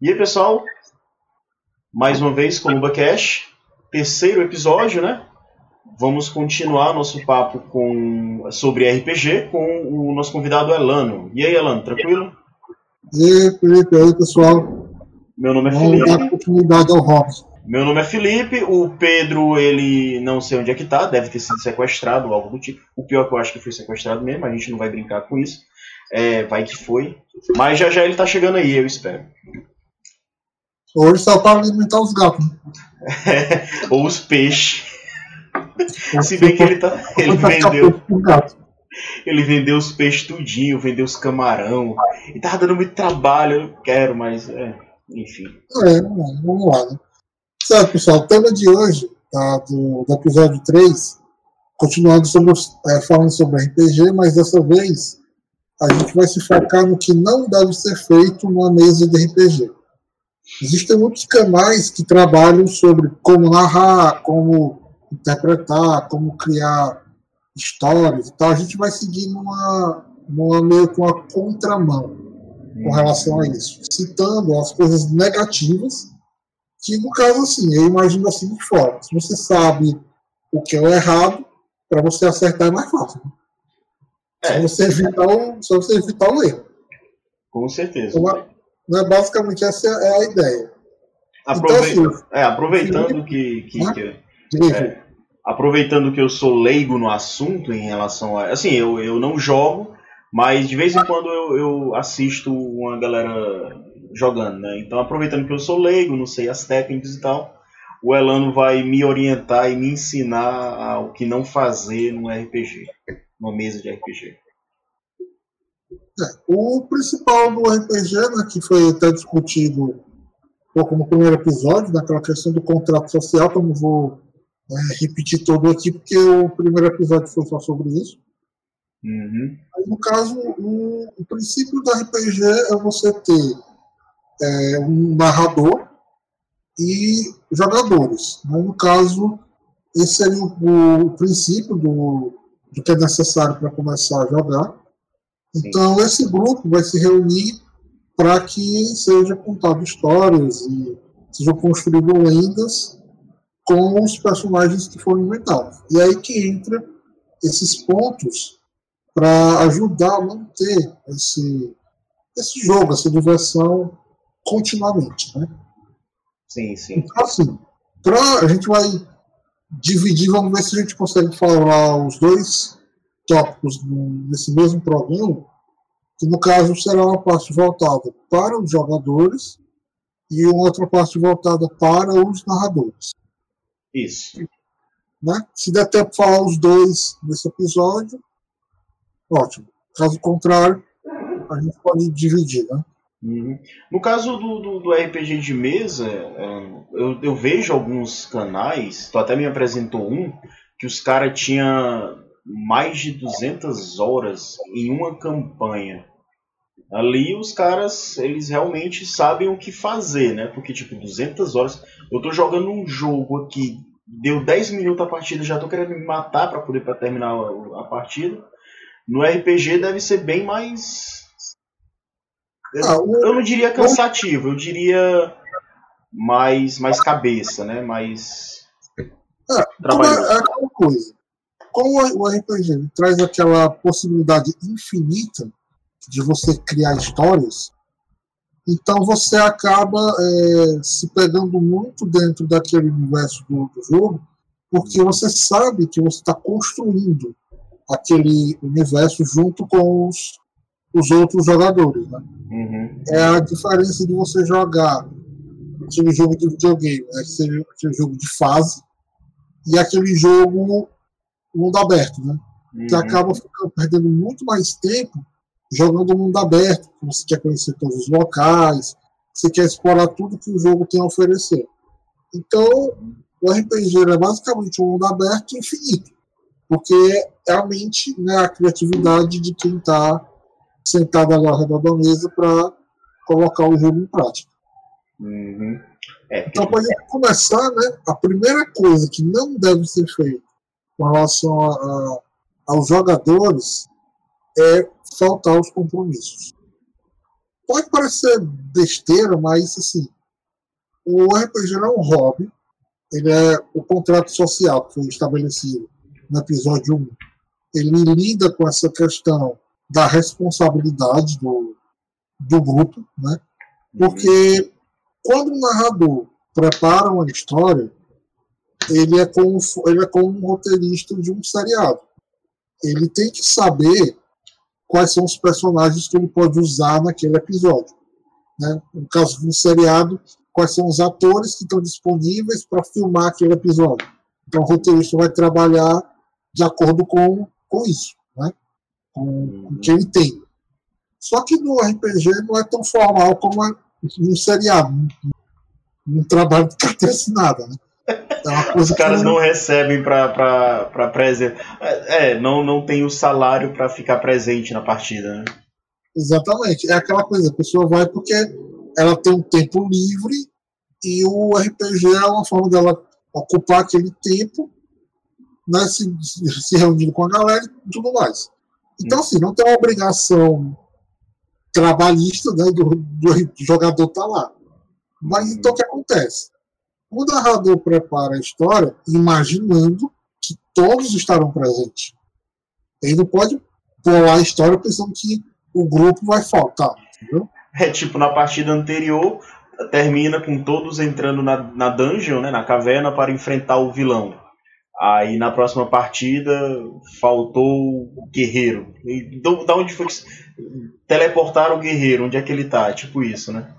E aí, pessoal? Mais uma vez, Columba Cash, terceiro episódio, né? Vamos continuar nosso papo com, sobre RPG com o nosso convidado Elano. E aí, Elano, tranquilo? E aí, Felipe, aí, pessoal? Meu nome é Vamos Felipe. dar continuidade ao Robson. Meu nome é Felipe, o Pedro, ele não sei onde é que tá, deve ter sido sequestrado ou algo do tipo. O pior é que eu acho que foi sequestrado mesmo, a gente não vai brincar com isso. É, vai que foi. Mas já já ele tá chegando aí, eu espero. Hoje só para alimentar os gatos. né? ou os peixes. Se bem que ele, tá, ele vendeu. Ele vendeu os peixes tudinho, vendeu os camarão. E tava dando muito trabalho, eu não quero, mas é, enfim. É, vamos vamos lá, né? Certo, pessoal, o tema de hoje, tá, do, do episódio 3, continuando sobre, é, falando sobre RPG, mas dessa vez a gente vai se focar no que não deve ser feito numa mesa de RPG. Existem muitos canais que trabalham sobre como narrar, como interpretar, como criar histórias e tal. A gente vai seguir numa, numa meio com a contramão com relação a isso, citando as coisas negativas, que no caso assim, eu imagino da seguinte forma, se você sabe o que é o errado, para você acertar é mais fácil. né? É. Se você evitar o, se você evitar o erro. Com certeza. Então, né, basicamente essa é a ideia. Aprove- Então, assim, é, aproveitando que, que, Né? que- É. aproveitando que eu sou leigo no assunto em relação a. Assim, eu, eu não jogo, mas de vez em quando eu, eu assisto uma galera jogando, né? Então, aproveitando que eu sou leigo, não sei as técnicas e tal, o Elano vai me orientar e me ensinar o que não fazer num RPG, numa mesa de RPG. O principal do RPG, né, que foi até discutido pouco no primeiro episódio, naquela questão do contrato social, que eu não vou né, repetir todo aqui, porque o primeiro episódio foi só sobre isso. Uhum. Aí, no caso, o, o princípio do RPG é você ter é, um narrador e jogadores. né? No caso, esse seria o, o princípio do, do que é necessário para começar a jogar. Sim. Então, esse grupo vai se reunir para que seja contado histórias e sejam construídas lendas com os personagens que foram inventados. E aí que entra esses pontos para ajudar a manter esse, esse jogo, essa diversão continuamente. Né? Sim, sim. Então, assim, pra, a gente vai dividir, vamos ver se a gente consegue falar os dois tópicos nesse mesmo programa, que no caso será uma parte voltada para os jogadores e uma outra parte voltada para os narradores. Isso. Né? Se der tempo falar os dois nesse episódio, ótimo. Caso contrário, a gente pode dividir. Né? Uhum. No caso do, do, do RPG de mesa, é, eu, eu vejo alguns canais, tu até me apresentou um, que os caras tinham mais de 200 horas em uma campanha. Ali os caras, eles realmente sabem o que fazer, né? Porque, tipo, 200 horas. Eu tô jogando um jogo aqui, deu 10 minutos a partida, já tô querendo me matar pra poder pra terminar a, a partida. No RPG deve ser bem mais. Ah, o- Eu não diria cansativo, eu diria mais, mais cabeça, né? Mais É, como é, trabalhoso. é aquela coisa. Como o RPG ele traz aquela possibilidade infinita de você criar histórias, então você acaba é, se pegando muito dentro daquele universo do, do jogo, porque você sabe que você está construindo aquele universo junto com os, os outros jogadores. Né? Uhum. é a diferença de você jogar aquele jogo de videogame, né? aquele, aquele jogo de fase, e aquele jogo mundo aberto, né? Que Uhum. acaba ficando, perdendo muito mais tempo jogando mundo aberto, que você quer conhecer todos os locais, você quer explorar tudo que o jogo tem a oferecer. Então, o RPG é basicamente um mundo aberto infinito, porque é a mente, né, a criatividade de quem está sentado ali ao redor da mesa para colocar o jogo em prática. Uhum. É, Então, para gente começar, né, a primeira coisa que não deve ser feita com relação a, a- aos jogadores é faltar os compromissos. pode parecer besteira, mas assim, o RPG é um hobby, ele é o contrato social que foi estabelecido no episódio 1. Ele lida com essa questão da responsabilidade do, do grupo, né? Porque quando o narrador prepara uma história, ele é como, ele é como um roteirista de um seriado. Ele tem que saber quais são os personagens que ele pode usar naquele episódio. Né? No caso de um seriado, quais são os atores que estão disponíveis para filmar aquele episódio. Então o roteirista vai trabalhar de acordo com, com isso, né? com, o que ele tem. Só que no RPG não é tão formal como no seriado. Não trabalho de carteira assinada, né? É Os caras não recebem para presente. É, é, não, não tem o salário para ficar presente na partida, né? Exatamente. É aquela coisa, a pessoa vai porque ela tem um tempo livre e o RPG é uma forma dela ocupar aquele tempo, né, se, se reunindo com a galera e tudo mais. Então, assim, não tem uma obrigação trabalhista né, do, do jogador estar tá lá. Mas então o que acontece? O narrador prepara a história imaginando que todos estarão presentes. Ele não pode pular a história pensando que o grupo vai faltar, entendeu? É tipo na partida anterior, termina com todos entrando na, na dungeon, né, na caverna, para enfrentar o vilão. Aí na próxima partida faltou o guerreiro. E da onde foi que teleportaram o guerreiro? Onde é que ele tá? Tipo isso, né?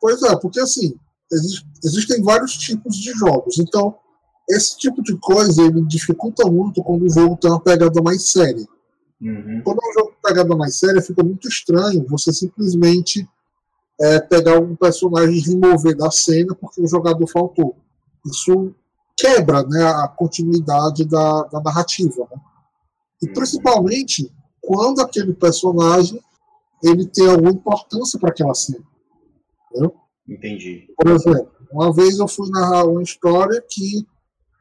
Pois é, porque assim, existem vários tipos de jogos. Então, esse tipo de coisa ele dificulta muito quando o jogo tem uma pegada mais séria. Uhum. Quando é um jogo tem pegada mais séria, fica muito estranho você simplesmente é, pegar um personagem e remover da cena porque o jogador faltou. Isso quebra né, a continuidade da, da narrativa. Né? E uhum. principalmente quando aquele personagem ele tem alguma importância para aquela cena. Entendeu? Entendi. Por exemplo, uma vez eu fui narrar uma história que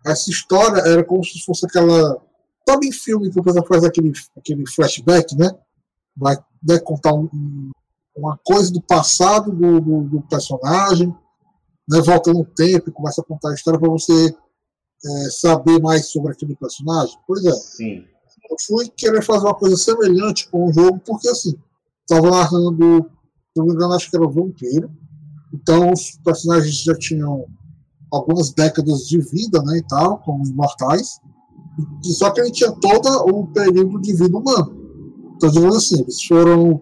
essa história era como se fosse aquela. Sabe em filme que o pessoal faz aquele, aquele flashback, né? Vai né, contar um, uma coisa do passado do, do, do, personagem, né, volta no tempo e começa a contar a história para você é, saber mais sobre aquele personagem. Pois é. Sim. Eu fui querer fazer uma coisa semelhante com o jogo, porque assim, estava narrando, se não me engano, acho que era o Vampiro. Então os personagens já tinham algumas décadas de vida, né, e tal, como imortais. E só que ele tinha todo o período de vida humano. Então, digamos assim, eles foram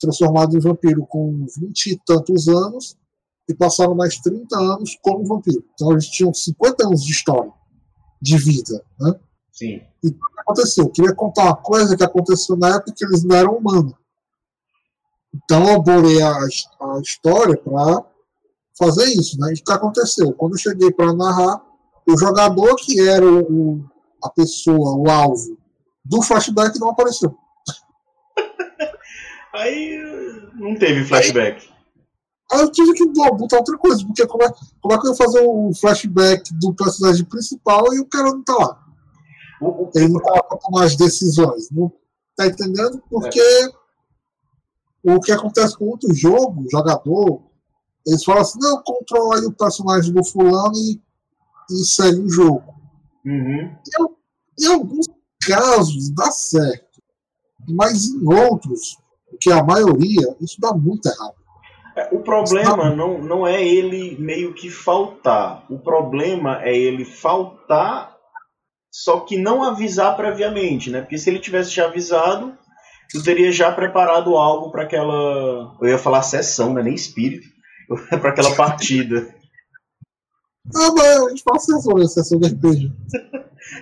transformados em vampiro com 20 e tantos anos e passaram mais 30 anos como vampiro. Então, eles tinham 50 anos de história, de vida, né? Sim. E o que aconteceu? Eu queria contar uma coisa que aconteceu na época que eles não eram humanos. Então eu bolei a, a história para fazer isso, né? O que aconteceu? Quando eu cheguei para narrar, o jogador que era o, o, a pessoa, o alvo do flashback não apareceu. Aí não teve flashback. Aí, aí eu tive que botar outra coisa, porque como é, como é que eu ia fazer o flashback do personagem principal e o cara não tá lá? Ele não tá lá pra tomar as decisões. Não, tá entendendo? Porque é o que acontece com outro jogo, jogador, eles falam assim, não, controla aí o personagem do fulano e, e segue o jogo. Uhum. Em, em, alguns casos dá certo, mas em outros, que é a maioria, isso dá muito errado. É, o problema não, não é ele meio que faltar. O problema é ele faltar, só que não avisar previamente, né? Porque se ele tivesse já avisado, tu teria já preparado algo para aquela. Eu ia falar sessão, né? Nem espírito. para aquela partida. Ah, mas a gente fala sessão, né? Sessão de RPG.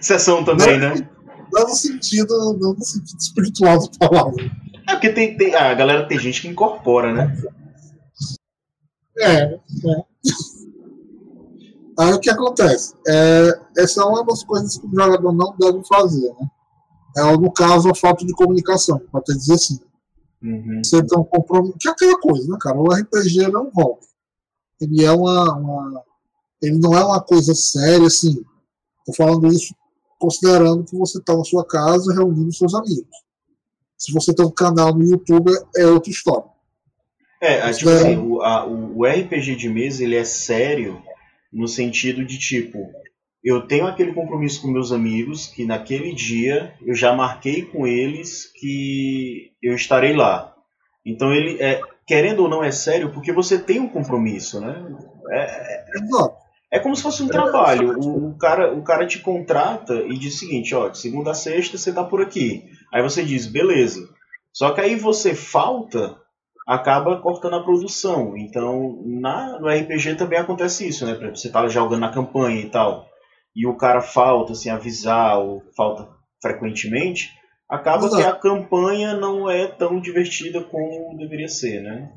sessão também, não, né? Não no sentido, não no sentido espiritual da palavra. É porque tem, tem, a galera tem gente que incorpora, né? É, é. Aí o que acontece? É, essa é uma das coisas que o jogador não deve fazer, né? É, no caso, a falta de comunicação, até dizer assim. Uhum. Você tem um compromisso. Que é aquela coisa, né, cara? O RPG não é um hobby. Ele é uma, uma, Ele não é uma coisa séria, assim. Tô falando isso considerando que você está na sua casa reunindo seus amigos. Se você tem um canal no YouTube, é outra história. É, tipo assim, o, a, o RPG de mesa ele é sério no sentido de tipo, eu tenho aquele compromisso com meus amigos que naquele dia eu já marquei com eles que eu estarei lá. Então ele é, querendo ou não é sério porque você tem um compromisso, né? É, é, é como se fosse um trabalho. O, o, cara, o cara te contrata e diz o seguinte, ó, de segunda a sexta você tá por aqui. Aí você diz, beleza. Só que aí você falta, acaba cortando a produção. Então, na, no RPG também acontece isso, né? Você tá jogando na campanha e tal, e o cara falta, assim, avisar, ou falta frequentemente, acaba Exato. que a campanha não é tão divertida como deveria ser, né?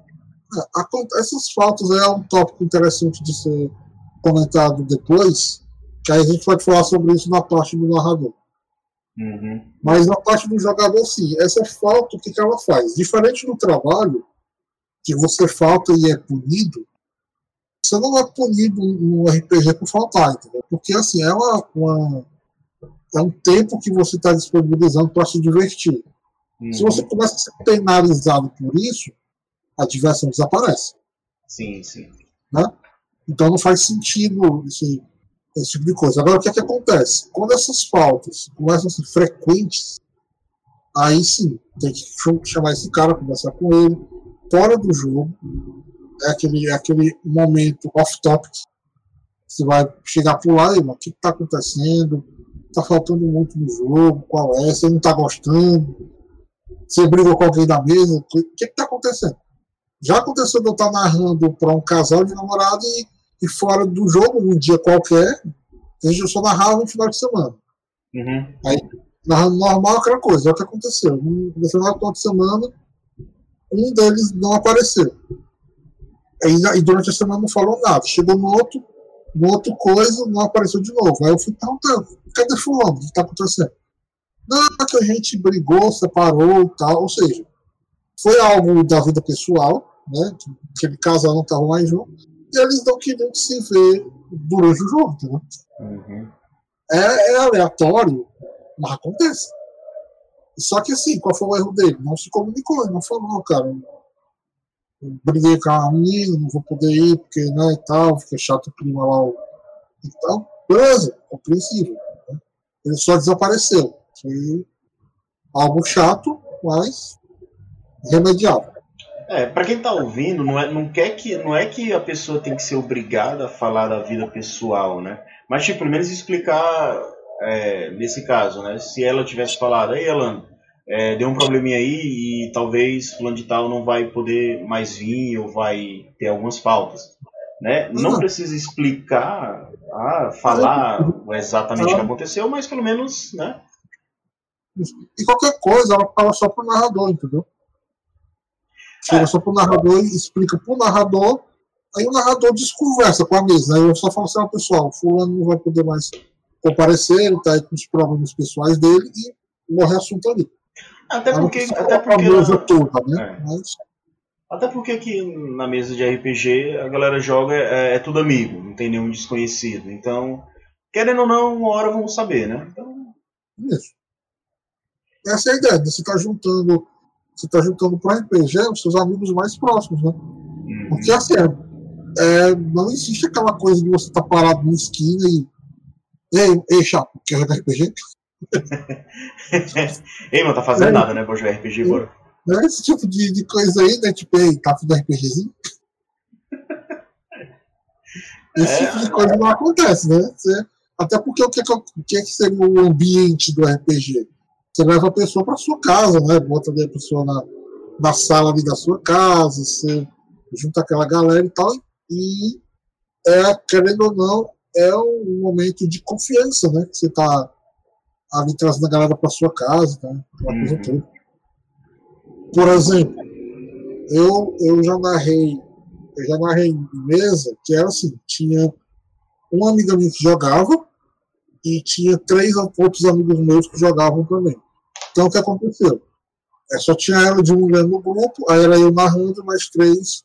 É, essas faltas é um tópico interessante de ser comentado depois, que aí a gente pode falar sobre isso na parte do narrador. Uhum. Mas na parte do jogador, sim, essa falta, o que, que ela faz? Diferente do trabalho, que você falta e é punido, você não é punido no RPG por faltar, entendeu? Porque assim, é, uma, uma é um tempo que você está disponibilizando para se divertir. Uhum. Se você começa a ser penalizado por isso, a diversão desaparece. Sim, sim. Né? Então não faz sentido esse, esse tipo de coisa. Agora, o que, é que acontece? Quando essas faltas começam a ser frequentes, aí sim, tem que chamar esse cara, conversar com ele, fora do jogo, é aquele, é aquele momento off-topic. Você vai chegar por lá e, o que está acontecendo? Está faltando muito no jogo, qual é? Você não está gostando? Você brigou com alguém da mesa? O que está acontecendo? Já aconteceu de eu estar narrando para um casal de namorado e, e, fora do jogo, num dia qualquer, eu só narrava no final de semana. Uhum. Aí, narrando normal, aquela coisa. É o que aconteceu. No final de semana, um deles não apareceu. E, e durante a semana não falou nada. Chegou no outro, no outro coisa, não apareceu de novo. Aí eu fui perguntando, cadê fulano? O que está acontecendo? Não, é que a gente brigou, separou e tal. Ou seja, foi algo da vida pessoal, né? Aquele casal não estava mais junto, e eles não queriam se ver durante o jogo, entendeu? Uhum. É, é, aleatório, mas acontece. Só que assim, qual foi o erro dele? Não se comunicou, ele não falou, cara. Briguei com a menina, não vou poder ir, porque, né, e tal, fica chato o clima lá e tal. Beleza, compreensível. Né? Ele só desapareceu. Foi algo chato, mas remediável. É, para quem tá ouvindo, não é, não quer que não é que a pessoa tem que ser obrigada a falar da vida pessoal, né? Mas tipo, pelo menos explicar é, nesse caso, né? Se ela tivesse falado, ei, Alan, é, deu um probleminha aí e talvez fulano de tal não vai poder mais vir ou vai ter algumas faltas, né? Não precisa explicar, ah, falar exatamente o que aconteceu, mas pelo menos, né? E qualquer coisa, ela fala só pro narrador, entendeu? Chega é. só pro narrador e explica pro narrador, aí o narrador desconversa com a mesa. Aí eu só falo assim, ah, pessoal, fulano não vai poder mais comparecer, ele tá aí com os problemas pessoais dele e morre assunto ali. Até porque. Até porque a toda, né? É. Mas... Até porque aqui na mesa de RPG a galera joga, é, é, tudo amigo, não tem nenhum desconhecido. Então, querendo ou não, uma hora vão saber, né? Então... Isso. Essa é a ideia, você tá juntando você está juntando para RPG os seus amigos mais próximos, né? Uhum. Porque assim, é, não existe aquela coisa de você estar tá parado na esquina e. Ei, ei, chato, quer jogar RPG? ei, mano, tá fazendo é, nada, né? Jogar RPG, bora. Não é esse tipo de, de coisa aí, né? Tipo, ei, tá fazendo RPGzinho? Esse é, tipo de coisa não acontece, né? Você, até porque o que, é que, é que seria o ambiente do RPG? Você leva a pessoa para sua casa, né? Bota a pessoa na, na sala ali da sua casa, você junta aquela galera e tal, e é, querendo ou não, é um momento de confiança, né? Que você está ali trazendo a galera para sua casa, né? Coisa uhum. toda. Por exemplo, eu, eu já narrei, eu já narrei em mesa que era assim, tinha uma amiga minha que jogava, e tinha três outros amigos meus que jogavam também. Então o que aconteceu? É, só tinha ela de mulher no grupo, aí era eu narrando mais três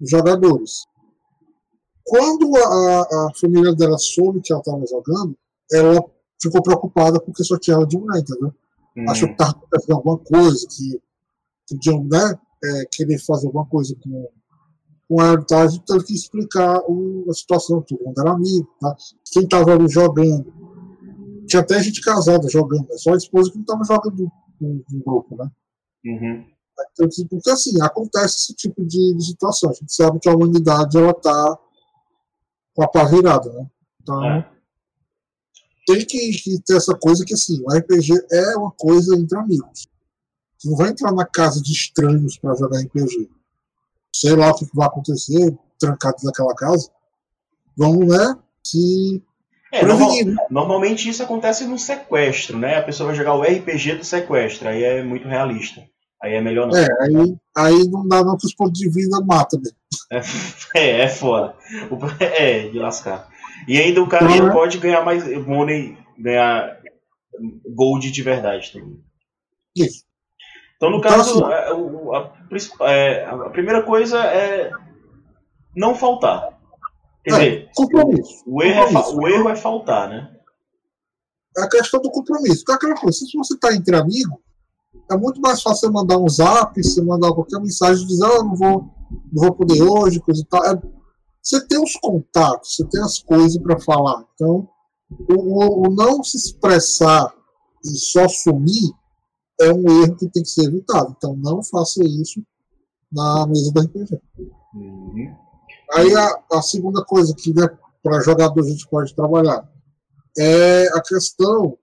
jogadores. Quando a, a família dela soube que ela estava jogando, ela ficou preocupada porque só tinha ela de mulher, entendeu? Uhum. Achou que estava acontecendo alguma coisa, que podiam, né? é, querer fazer alguma coisa com, com a Heritage, teve que explicar o, a situação, todo mundo era amigo, tá? quem estava ali jogando. Tinha até gente casada jogando, é só a esposa que não estava jogando no, no, grupo, né? Uhum. Então, porque assim, acontece esse tipo de, de, situação. A gente sabe que a humanidade ela tá com a pá virada, né? Então, é. Tem que, que, ter essa coisa que assim, o RPG é uma coisa entre amigos. Você não vai entrar na casa de estranhos para jogar RPG. Sei lá o que vai acontecer, trancados naquela casa. Vamos, né? Se é, normal, né? normalmente isso acontece no sequestro, né? A pessoa vai jogar o RPG do sequestro, aí é muito realista. Aí é melhor não. É, aí, aí não dá não que os pontos de vida matam, né? É, é foda. É, de lascar. E ainda o cara uhum. pode ganhar mais money, ganhar gold de verdade também. Isso. Então, no então, caso, assim, a, a, é, a, primeira coisa é não faltar. Quer é, dizer, compromisso. O, erro compromisso. É, o erro é faltar, né? É a questão do compromisso. É aquela coisa, se você está entre amigos, é muito mais fácil você mandar um zap, você mandar qualquer mensagem, dizer, ah, não vou, não vou poder hoje, coisa e tal. É, você tem os contatos, você tem as coisas para falar. Então, o, o, o, não se expressar e só sumir é um erro que tem que ser evitado. Então, não faça isso na mesa da RPG. Uhum. Aí, a, a, segunda coisa que né, para jogador a gente pode trabalhar é a questão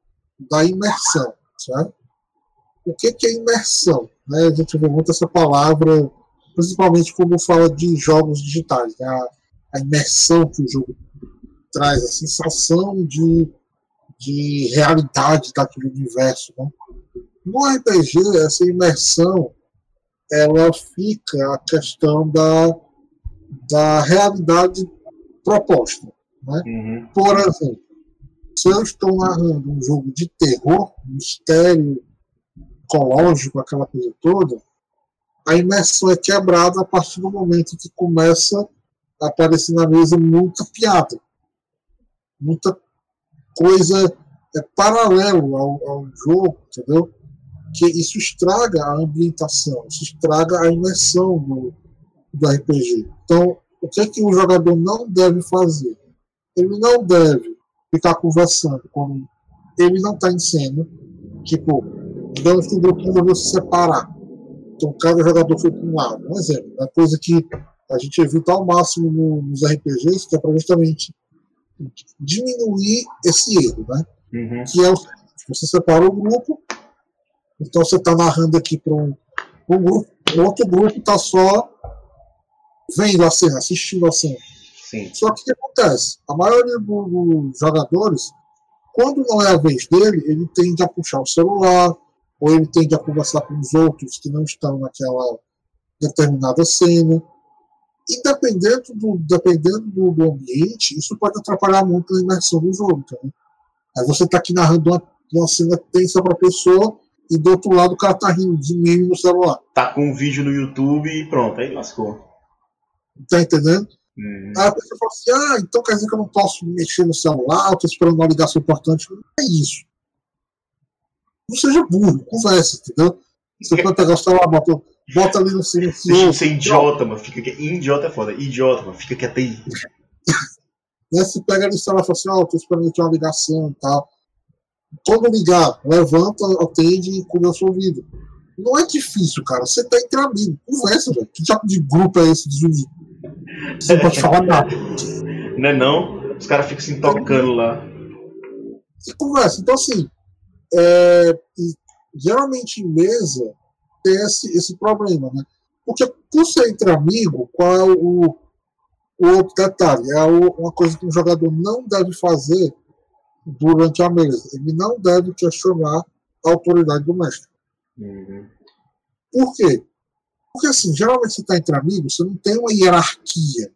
da imersão, certo? O que, que é imersão? Né? A gente vê muito essa palavra, principalmente quando fala de jogos digitais, né? a, a imersão que o jogo traz, a sensação de, de realidade daquele universo. Né? No RPG, essa imersão ela fica a questão da, da realidade proposta. Né? Uhum. Por exemplo, se eu estou narrando um jogo de terror, mistério, psicológico, aquela coisa toda, a imersão é quebrada a partir do momento que começa aparecer na mesa muita piada, muita coisa é paralelo ao, ao jogo, entendeu? Que isso estraga a ambientação, isso estraga a imersão do, do RPG. Então, o que é que o jogador não deve fazer? Ele não deve ficar conversando quando ele não está em cena, tipo, digamos que o grupo se separar. Então cada jogador foi para um lado. Um exemplo, é coisa que a gente evita ao máximo nos RPGs, que é para justamente diminuir esse erro, né? Uhum. Que é o você separa o grupo, então você está narrando aqui para um, um grupo, o outro grupo está só vendo a cena, assistindo a cena. Sim. Só que o que acontece? A maioria dos jogadores, quando não é a vez dele, ele tende a puxar o celular, ou ele tende a conversar com os outros que não estão naquela determinada cena. E dependendo do, dependendo do, do ambiente, isso pode atrapalhar muito a imersão do jogo. Tá? Aí você está aqui narrando uma, uma cena tensa para a pessoa e do outro lado o cara tá rindo de mim no celular. Tá com um vídeo no YouTube e pronto, aí lascou. Tá entendendo? Hum. Aí a pessoa fala assim: ah, então quer dizer que eu não posso mexer no celular, eu tô esperando uma ligação importante. Não é isso não seja burro, conversa, entendeu? Você pode pegar o celular, bota, bota ali no. Deixa de ser idiota, mano. Fica que... Idiota é foda. Idiota, mano. Fica quieto aí. né, você pega ali o celular e fala assim, ó, oh, tô esperando aqui uma ligação e tal. Quando ligar, levanta, atende e cuida da sua vida. Não é difícil, cara. Você tá entre amigos. Conversa, velho. Que tipo de grupo é esse desunido? Você não pode falar nada. Não é não? Os caras ficam se tocando lá. Você conversa. Então, assim, é, geralmente em mesa tem esse, esse problema, né? Porque por ser entre amigos, qual é o, o outro detalhe? É uma coisa que um jogador não deve fazer durante a mesa. Ele não deve questionar a autoridade do mestre. Uhum. Por quê? Porque assim, geralmente você está entre amigos, você não tem uma hierarquia.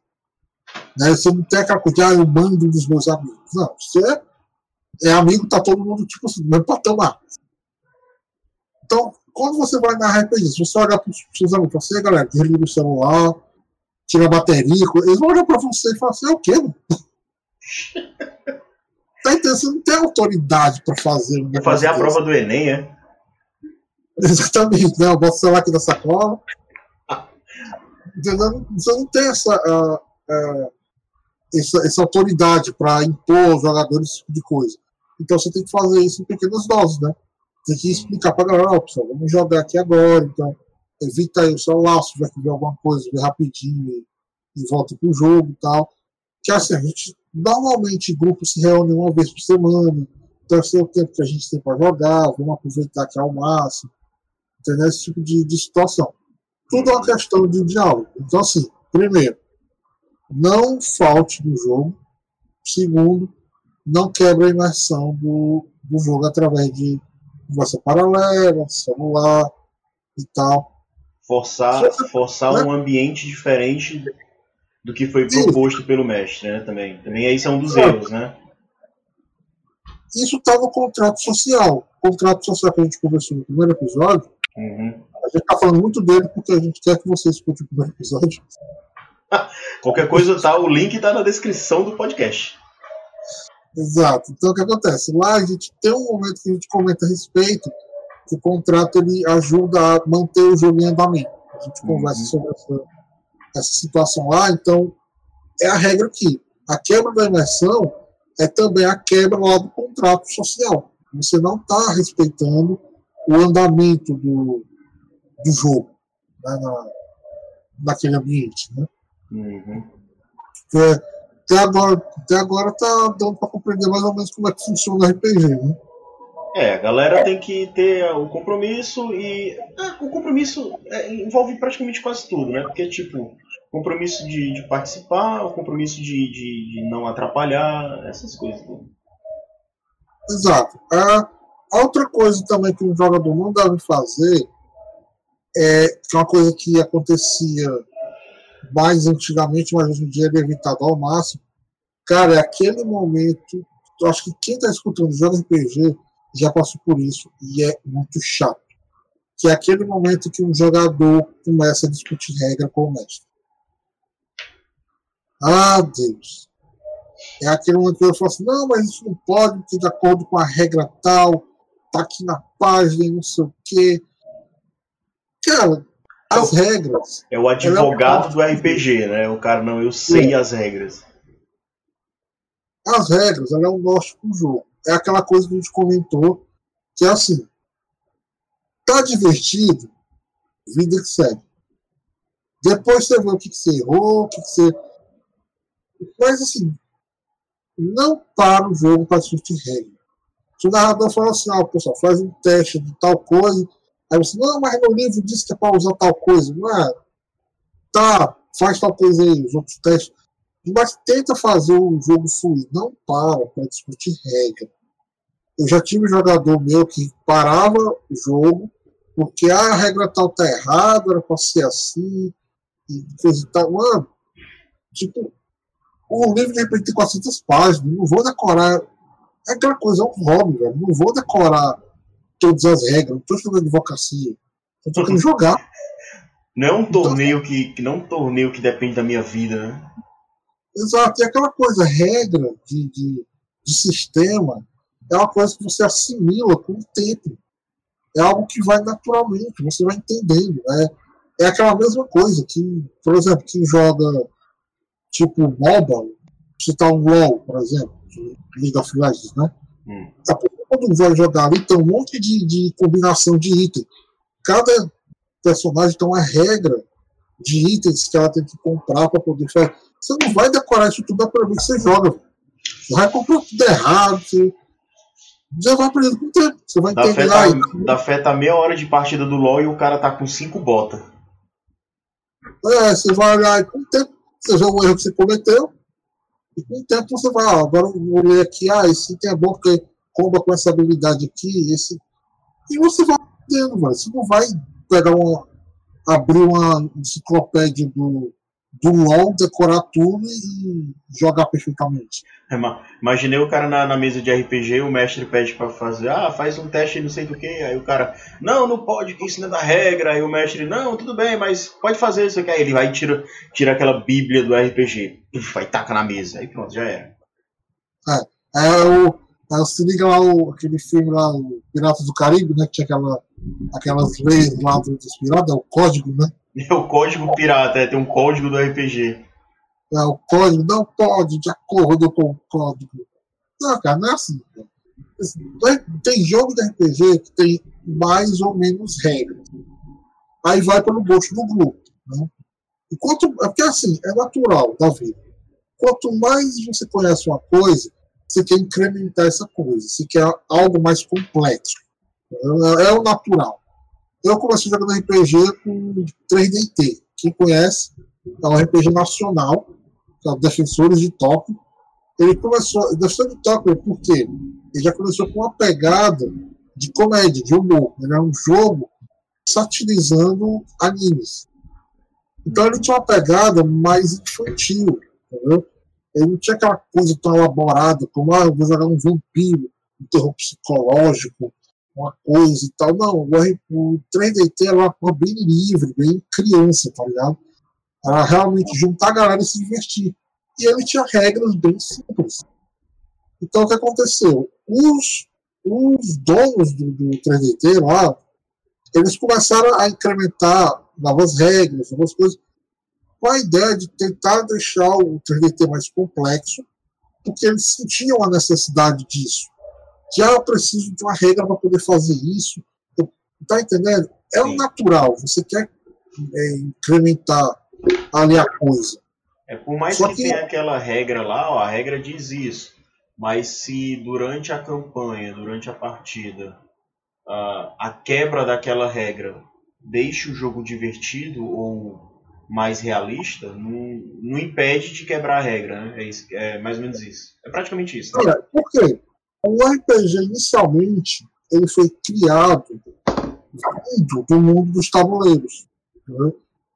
Né? Você não tem aquela coisa de, ah, eu mando dos meus amigos. Não, você é amigo, tá todo mundo, tipo assim, no mesmo patamar. Então, quando você vai na RPG, se você olhar para os seus amigos, você, galera, desliga o celular, tira a bateria, eles vão olhar para você e falar assim, é o quê, mano? tá entendendo? Você não tem autoridade para fazer. Um fazer a prova do Enem, é? Exatamente, né? Eu boto o celular aqui na sacola, entendeu? Você não tem essa, uh, uh, essa, essa autoridade para impor aos jogadores esse tipo de coisa. Então você tem que fazer isso em pequenas doses, né? Tem que explicar para a galera, ó, pessoal, vamos jogar aqui agora, então evita aí o celular, se tiver que ver alguma coisa, vê rapidinho e, e volta pro jogo e tal. Que assim, a gente normalmente grupo se reúne uma vez por semana, então esse é o tempo que a gente tem para jogar, vamos aproveitar aqui ao máximo, entendeu? Esse tipo de, de situação. Tudo é uma questão de diálogo. Então, assim, primeiro, não falte no jogo. Segundo, não quebre a imersão do, do jogo através de conversa paralela, celular e tal. Forçar, forçar né? um ambiente diferente do que foi proposto isso. pelo mestre, né? Também, também esse é um dos erros, né? Isso está no contrato social. O contrato social que a gente conversou no primeiro episódio. Uhum. A gente está falando muito dele porque a gente quer que você escute o primeiro episódio. Qualquer coisa, tá, o link está na descrição do podcast. Exato. Então o que acontece? Lá a gente tem um momento que a gente comenta a respeito que o contrato ele ajuda a manter o jogo em andamento. A gente uhum. conversa sobre essa, essa situação lá, então é a regra aqui. A quebra da imersão é também a quebra lá do contrato social. Você não está respeitando o andamento do, do jogo né, na, naquele ambiente. Né? Uhum. É, até agora, até agora tá dando para compreender mais ou menos como é que funciona o RPG, né? É, a galera tem que ter o compromisso e. Ah, o compromisso é, envolve praticamente quase tudo, né? Porque, tipo, compromisso de, de participar, o compromisso de, de, de, não atrapalhar, essas coisas. Né? Exato. A, outra coisa também que um jogador não deve fazer é que é uma coisa que acontecia mais antigamente, mas hoje em dia é evitado ao máximo. Cara, é aquele momento. Eu acho que quem está escutando jogo RPG já passou por isso e é muito chato. Que é aquele momento que um jogador começa a discutir regra com o mestre. Ah, Deus. É aquele momento que eu falo assim: não, mas isso não pode, ter de acordo com a regra tal, tá aqui na página não sei o quê. Cara, as regras. É o advogado do RPG, né? O cara, não, eu sei as regras. As regras, ela é um norte pro jogo. É aquela coisa que a gente comentou, que é assim. Tá divertido, vida que segue. Depois você vê o que, que você errou, o que, que você. Mas assim, não para o jogo para discutir regra. Se o narrador fala assim, ah, pessoal, faz um teste de tal coisa, Aí você, não, mas no livro diz que é para usar tal coisa. Não é? Tá, faz tal coisa aí, os outros testes. Mas tenta fazer o jogo fluir. Não para para discutir regra. Eu já tive um jogador meu que parava o jogo porque ah, a regra tal tá errada, era para ser assim, e coisa e tal. Mano, tipo, o livro de repente tem 400 páginas, não vou decorar. É aquela coisa, é um hobby, velho. Não vou decorar todas as regras, não estou estudando advocacia, estou querendo jogar. Não é um torneio então, que, não é um torneio que depende da minha vida, né? Exato, e aquela coisa, regra de, de, de sistema, é uma coisa que você assimila com o tempo. É algo que vai naturalmente, você vai entendendo. Né? É aquela mesma coisa que, por exemplo, quem joga tipo MOBA, citar um LOL, por exemplo, League of Legends, né? Hum quando vai jogar ali, tem um monte de, de combinação de itens. Cada personagem tem uma regra de itens que ela tem que comprar para poder fazer. Você não vai decorar isso tudo para ver que você joga. Você vai comprar tudo errado. Você já vai aprendendo com o tempo. Você vai dá entender. Feta, aí, dá feta meia hora de partida do LoL e o cara tá com cinco botas. É, você vai olhar com o tempo você vê o erro que você cometeu. E com o tempo você vai, agora eu olhei aqui, ah, esse item é bom porque comba com essa habilidade aqui, esse. E você vai aprendendo, mano. Você não vai pegar uma. abrir uma enciclopédia do, do LOL, decorar tudo e jogar perfeitamente. É, imaginei o cara na, na, mesa de RPG, o mestre pede para fazer, ah, faz um teste não sei do que, aí o cara, não, não pode, que isso não é da regra, aí o mestre, não, tudo bem, mas pode fazer isso aqui, aí ele vai e tira, tira aquela bíblia do RPG, vai taca na mesa, aí pronto, já era. É, é o, Aí liga lá o, aquele filme lá, o Piratas do Caribe, né? Que tinha aquela, aquelas leis lá do, dos piratas, é o código, né? É o código pirata, é, tem um código do RPG. É, o código não pode de acordo com o código. Não, cara, não é assim. Tem jogo de RPG que tem mais ou menos regras. Aí vai pelo gosto do grupo. Né? E quanto, é porque assim, é natural da vida. Quanto mais você conhece uma coisa, você quer incrementar essa coisa, você quer algo mais complexo. É, é o natural. Eu comecei jogando RPG com 3DT. Quem conhece, é um RPG nacional, que é o Defensores de Tóquio. Ele começou, Defensores de Tóquio, por quê? Ele já começou com uma pegada de comédia, de humor. Ele é um jogo satirizando animes. Então ele tinha uma pegada mais infantil, entendeu? Ele não tinha aquela coisa tão elaborada como, ah, eu vou jogar um vampiro, um terror psicológico, uma coisa e tal. Não, o 3DT era uma coisa bem livre, bem criança, tá ligado? Era realmente juntar a galera e se divertir. E ele tinha regras bem simples. Então o que aconteceu? Os, os donos do, do 3DT lá, eles começaram a incrementar novas regras, novas coisas, com a ideia de tentar deixar o 3DT mais complexo, porque eles sentiam a necessidade disso. Já eu preciso de uma regra para poder fazer isso. Tá entendendo? É o natural. Você quer é, incrementar ali a coisa. É, por mais Só que, que tenha aquela regra lá, ó, a regra diz isso. Mas se durante a campanha, durante a partida, uh, a quebra daquela regra deixa o jogo divertido ou mais realista, não, não impede de quebrar a regra, né? É, isso, é mais ou menos isso. É praticamente isso. Né? por quê? O RPG, inicialmente, ele foi criado dentro do mundo dos tabuleiros. Né?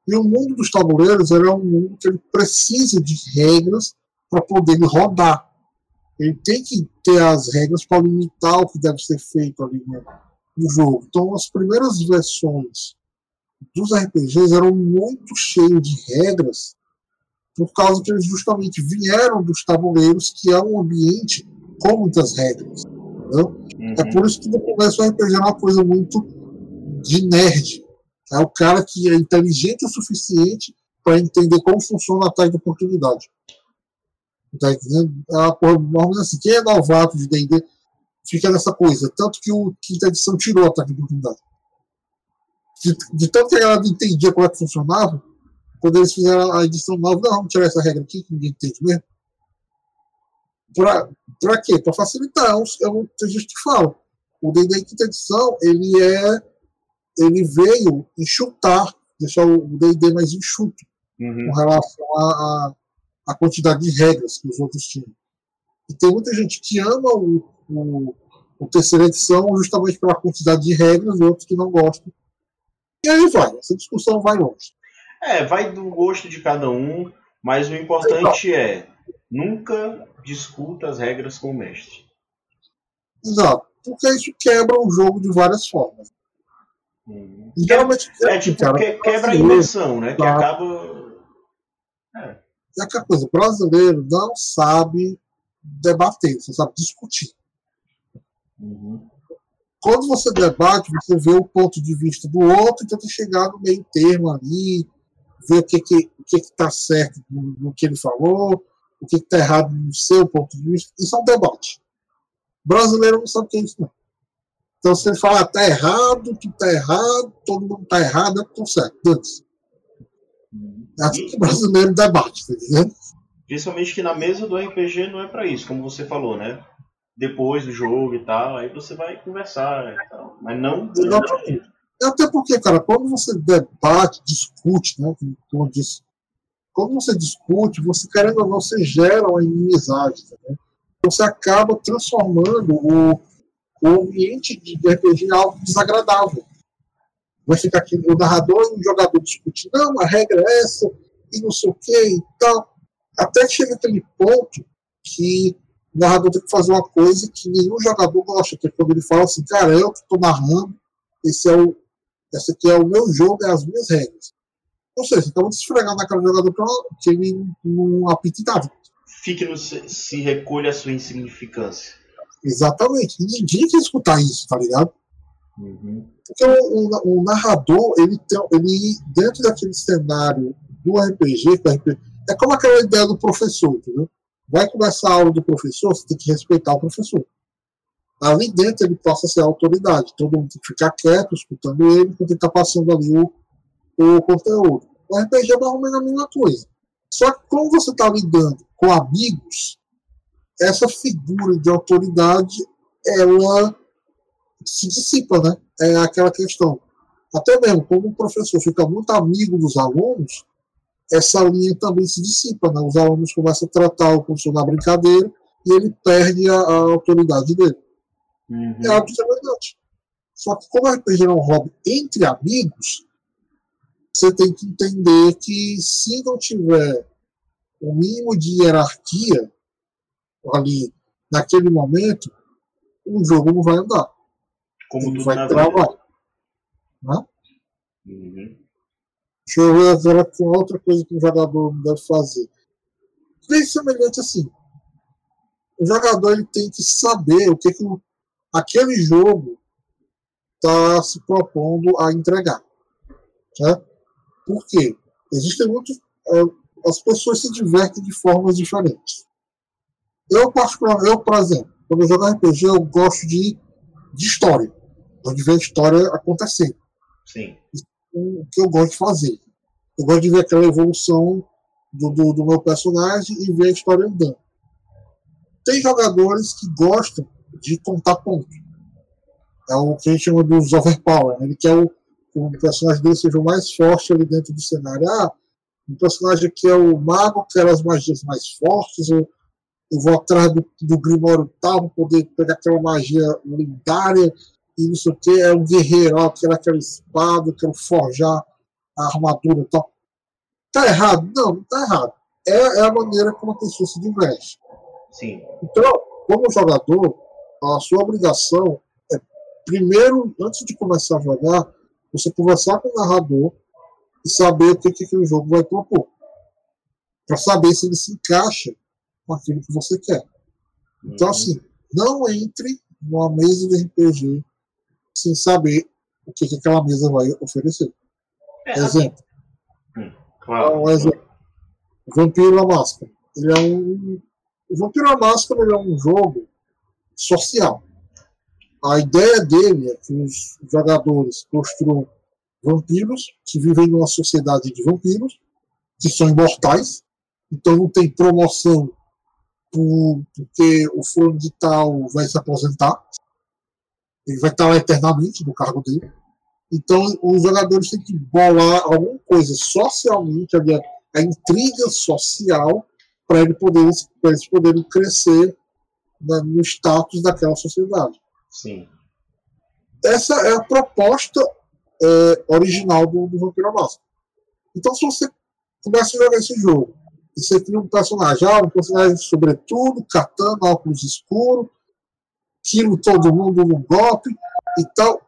E o mundo dos tabuleiros é um mundo que ele precisa de regras para poder rodar. Ele tem que ter as regras para limitar o que deve ser feito ali no, no jogo. Então, as primeiras versões dos RPGs eram muito cheios de regras, por causa que eles justamente vieram dos tabuleiros, que é um ambiente com muitas regras. Uhum. É por isso que no começo o RPG é uma coisa muito de nerd. É o cara que é inteligente o suficiente para entender como funciona a ataque de oportunidade. Tá entendendo? É assim, quem é novato de D&D fica nessa coisa. Tanto que o quinta edição tirou a ataque de oportunidade. De, de tanto que a galera não entendia como é que funcionava, quando eles fizeram a edição nova, não, vamos tirar essa regra aqui, que ninguém entende mesmo. Para quê? Para facilitar. É um, tem gente que fala. O D&D quinta edição, ele é ele veio enxutar, deixar o D&D mais enxuto uhum. com relação à a, a, quantidade de regras que os outros tinham. E tem muita gente que ama o, o, o terceira edição justamente pela quantidade de regras e outros que não gostam. E aí vai, essa discussão vai longe. É, vai do gosto de cada um, mas o importante é nunca discuta as regras com o mestre. Exato, porque isso quebra o jogo de várias formas. Hum. Geralmente é, é tipo, cara, que, quebra a imersão, né? Que acaba. É. É aquela coisa, o brasileiro não sabe debater, só sabe discutir. Uhum. Quando você debate, você vê o ponto de vista do outro e tenta chegar no meio termo ali, ver o que que o que está certo no, no, que ele falou, o que está errado no seu ponto de vista. Isso é um debate. O brasileiro não sabe o que é isso, não. Então, ele fala, tá errado, tu tá errado, todo mundo tá errado, é tudo certo. Antes. É assim que o brasileiro debate, tá entendendo? Principalmente que na mesa do RPG não é para isso, como você falou, né? Depois do jogo e tal, aí você vai conversar e tal. Mas não. Exatamente. Até porque, cara, quando você debate, discute, né? Como disse, quando você discute, você querendo ou não, você gera uma inimizade, né? Você acaba transformando o, o ambiente de RPG é algo desagradável. Vai ficar aqui o narrador e o jogador discutindo, não, a regra é essa, e não sei o que e tal. Até que chega aquele ponto que o narrador tem que fazer uma coisa que nenhum jogador gosta, que é quando ele fala assim, cara, eu que estou narrando, esse, é o, esse aqui é o meu jogo, é as minhas regras. Ou seja, de esfregar na cara do jogador que ele não apita nada. Fique no, se recolha a sua insignificância. Exatamente. Ninguém quer escutar isso, tá ligado? Uhum. Porque o, o, o, narrador, ele, tem, ele, dentro daquele cenário do RPG, RPG, é como aquela ideia do professor, entendeu? Vai começar a aula do professor, você tem que respeitar o professor. Ali dentro ele passa a ser a autoridade, todo mundo tem que ficar quieto, escutando ele, ele está passando ali o, o conteúdo. O RPG é mais ou menos a mesma coisa. Só que como você está lidando com amigos, essa figura de autoridade, ela se dissipa, né? É aquela questão. Até mesmo, como o professor fica muito amigo dos alunos, essa linha também se dissipa, né? Os alunos começam a tratar o professor na brincadeira e ele perde a, a autoridade dele. Uhum. É algo que é verdade. Só que como a RPG é um hobby entre amigos, você tem que entender que se não tiver o mínimo de hierarquia ali naquele momento, o jogo não vai andar. Como Ele vai travar. Né? Uhum. Deixa eu ver agora com outra coisa que o jogador deve fazer. Bem semelhante assim. O jogador ele tem que saber o que, que aquele jogo está se propondo a entregar. Né? Por quê? Existem muitos. é, as pessoas se divertem de formas diferentes. Eu, particularmente, eu, por exemplo, quando eu jogo RPG, eu gosto de, de história. Gosto de ver a história acontecendo Sim. O que eu gosto de fazer. Eu gosto de ver aquela evolução do, do, do meu personagem e ver a história andando. Tem jogadores que gostam de contar ponto. É o que a gente chama dos overpower. né? Ele quer o, o personagem dele seja o mais forte ali dentro do cenário. Ah, o personagem aqui é o mago, quer as magias mais fortes, eu, eu vou atrás do, do Grimório tal poder pegar aquela magia lendária e não sei o que, é um guerreiro, ó, quero aquela espada, quero forjar a armadura e tal. Tá errado? Não, não tá errado. É, é a maneira como a pessoa se diverte. Sim. Então, como jogador, a sua obrigação é, primeiro, antes de começar a jogar, você conversar com o narrador e saber o que, que aquele jogo vai propor. Para saber se ele se encaixa com aquilo que você quer. Então, Uhum. assim, não entre numa mesa de RPG sem saber o que, que aquela mesa vai oferecer. É, Exemplo. claro. Um exemplo. Vampiro a Máscara. Ele é um. O Vampiro a Máscara ele é um jogo social. A ideia dele é que os jogadores construam vampiros que vivem numa sociedade de vampiros, que são imortais, então não tem promoção por- porque o fulano de tal vai se aposentar. Ele vai estar lá eternamente no cargo dele. Então, os jogadores têm que bolar alguma coisa socialmente, a, a intriga social, para ele poder, eles poderem crescer na- no status daquela sociedade. Sim. Essa é a proposta é, original do, do Vampiro Máscara. Então, se você começa a jogar esse jogo e você cria um personagem, ah, um personagem sobretudo, katana, óculos escuro, tiro todo mundo num golpe e tal,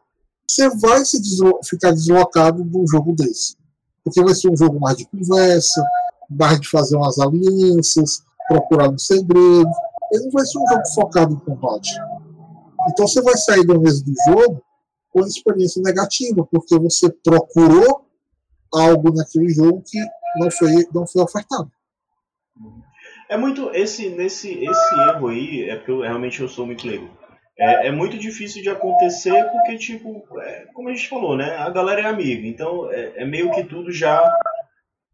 você vai se deslo- ficar deslocado num jogo desse. Porque vai ser um jogo mais de conversa, mais de fazer umas alianças, procurar um segredo. Ele não vai ser um jogo focado em combate. Então você vai sair da mesa do jogo com experiência negativa, porque você procurou algo naquele jogo que não foi, não foi ofertado. É muito esse nesse esse erro aí é porque eu, realmente eu sou muito leigo. É, é muito difícil de acontecer porque tipo é, como a gente falou né a galera é amiga. Então é, é meio que tudo já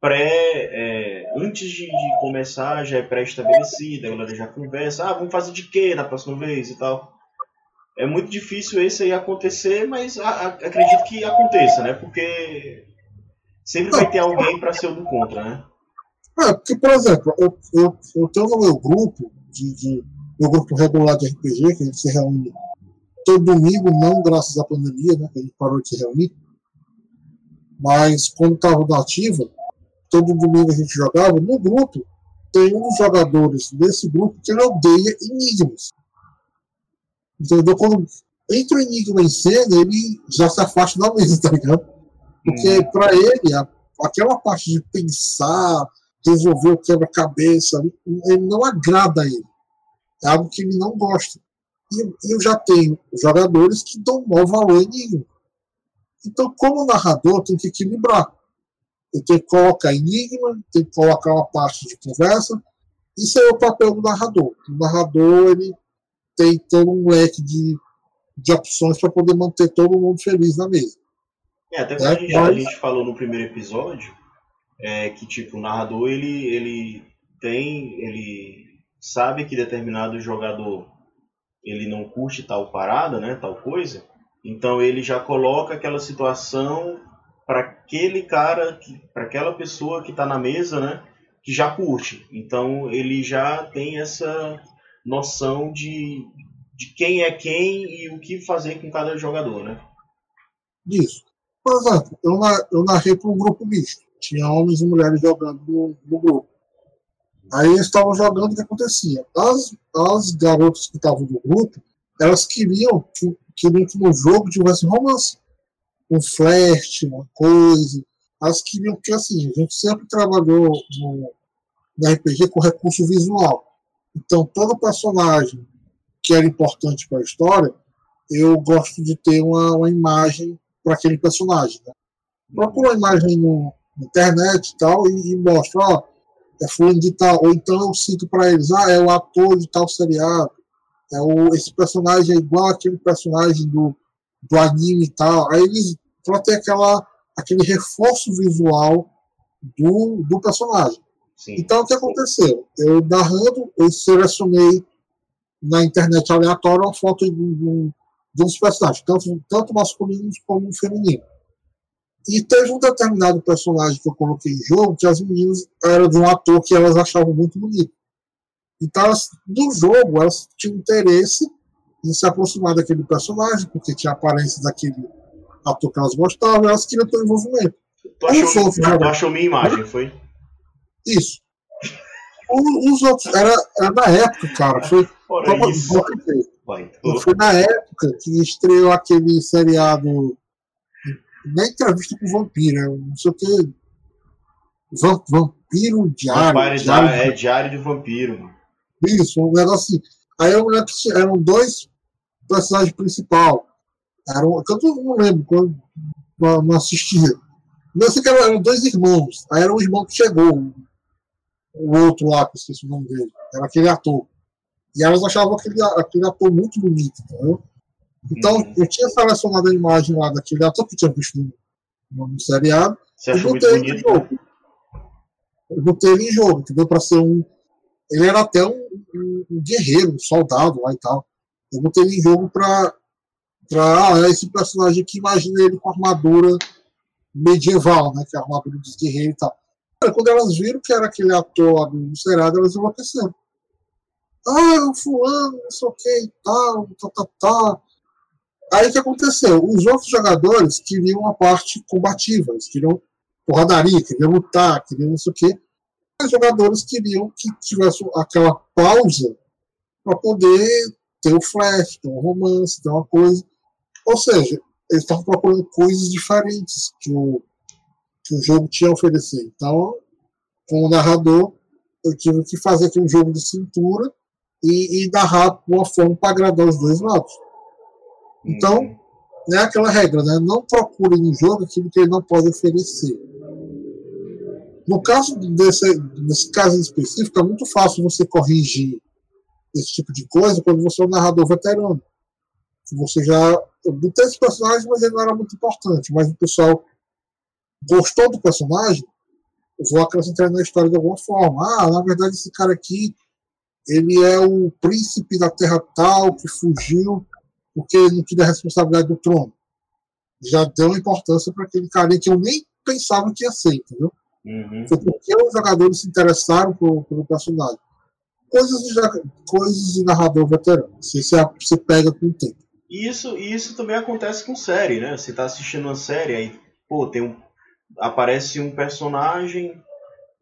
pré é, antes de, de começar já é pré-estabelecido a galera já conversa ah vamos fazer de quê na próxima vez? e tal. É muito difícil esse aí acontecer mas a- a- acredito que aconteça né porque sempre vai ter alguém para ser o do contra né? É, porque, por exemplo, eu, eu, eu tenho no meu grupo, de, de, meu grupo regular de RPG, que a gente se reúne todo domingo, não graças à pandemia, né, que a gente parou de se reunir, mas quando estava na ativa, todo domingo a gente jogava, no grupo tem um dos jogadores desse grupo que ele odeia enigmas. Entendeu? Quando entra o enigma em cena, ele já se afasta da mesa, tá ligado? Porque para ele, a- aquela parte de pensar, resolver o quebra-cabeça, ele não agrada a ele. É algo que ele não gosta. E, eu já tenho jogadores que dão mau valor em enigma. Então, como narrador, tem que equilibrar. Eu tenho que colocar enigma, tem que colocar uma parte de conversa. Isso é o papel do narrador. O narrador ele tem todo um leque de, de opções para poder manter todo mundo feliz na mesa. É, até é, a, gente, mas... a gente falou no primeiro episódio, é que tipo, o narrador ele, ele tem. ele sabe que determinado jogador ele não curte tal parada, né? Tal coisa. Então ele já coloca aquela situação para aquele cara, para aquela pessoa que está na mesa, né? Que já curte. Então ele já tem essa noção de, de quem é quem e o que fazer com cada jogador, né? Isso. Por exemplo, eu, eu narrei para um grupo misto. Tinha homens e mulheres jogando no, no grupo. Aí eles estavam jogando o que acontecia. As, as garotas que estavam no grupo, elas queriam que, que no jogo tivesse romance. Um flerte, uma coisa. Elas queriam que, assim, a gente sempre trabalhou no, no RPG com recurso visual. Então, todo personagem que era importante para a história, eu gosto de ter uma, uma imagem para aquele personagem. Né? Procura uma imagem no, na internet e tal e, e mostra, ó, é fulano de tal. Ou então eu cito para eles, ah, é o ator de tal seriado. É o, esse personagem é igual aquele personagem do, do anime e tal. Aí eles para ter aquela, aquele reforço visual do, do personagem. Sim. Então o que aconteceu? Eu narrando, eu selecionei na internet aleatória uma foto de, de, de uns personagens, tanto, tanto masculinos como femininos. E teve um determinado personagem que eu coloquei em jogo que as meninas eram de um ator que elas achavam muito bonito. Então, elas, do jogo, elas tinham interesse em se aproximar daquele personagem, porque tinha a aparência daquele ator que elas gostavam, e elas queriam ter um envolvimento. Tu achou, outros, tu achou minha imagem, foi? Isso. Os outros, era, era na época, cara, foi. Ora. Vai, foi na época que estreou aquele seriado na entrevista com o vampiro, é não sei o que. Vampiro diário. Vampire diário, é diário de vampiro, mano. Isso, um negócio assim. Aí eu lembro que eram dois personagens principais. Eram, eu não lembro quando não assistia. Não sei que eram, dois irmãos. Aí era um irmão que chegou. O outro lá, que eu esqueci o nome dele. Era aquele ator. E elas achavam aquele, aquele ator muito bonito, entendeu? Então, uhum. eu tinha selecionado a imagem lá daquele ator que tinha visto no, no seriado. Você achou muito bonito? Em jogo. Eu botei ele em jogo, entendeu? Para ser um. Ele era até um, um, um, guerreiro, um soldado lá e tal. Eu botei ele em jogo para. Pra, ah, esse personagem aqui, imagina ele com armadura medieval, né? Que é a armadura dos guerreiros e tal. Quando elas viram que era aquele ator lá do seriado, elas enlouqueceram. Ah, o fulano, não sei o que e tal, tá, tá, tá. Aí o que aconteceu? Os outros jogadores queriam a parte combativa, eles queriam porradaria, queriam lutar, queriam não sei o quê. Os jogadores queriam que tivesse aquela pausa para poder ter o flash, ter um romance, ter uma coisa. Ou seja, eles estavam procurando coisas diferentes que o, que o jogo tinha a oferecer. Então, como narrador, eu tive que fazer aquele jogo de cintura e, e narrar uma forma para agradar os dois lados. Então, uhum. é aquela regra, né? Não procure no jogo aquilo que ele não pode oferecer. No caso desse, nesse caso específico, é muito fácil você corrigir esse tipo de coisa quando você é um narrador veterano. Você já. Eu botei esse personagem, mas ele não era muito importante. Mas o pessoal gostou do personagem, eu vou acrescentar na história de alguma forma. Ah, na verdade, esse cara aqui, ele é o príncipe da terra tal que fugiu porque ele não tinha a responsabilidade do trono. Já deu importância para aquele cara que eu nem pensava que ia ser, entendeu? Uhum. Foi porque os jogadores se interessaram pelo, pelo personagem. Coisas de, coisas de narrador veterano. Você, você pega com o tempo. Isso, isso também acontece com série, né? Você está assistindo uma série, aí, pô, tem um. Aparece um personagem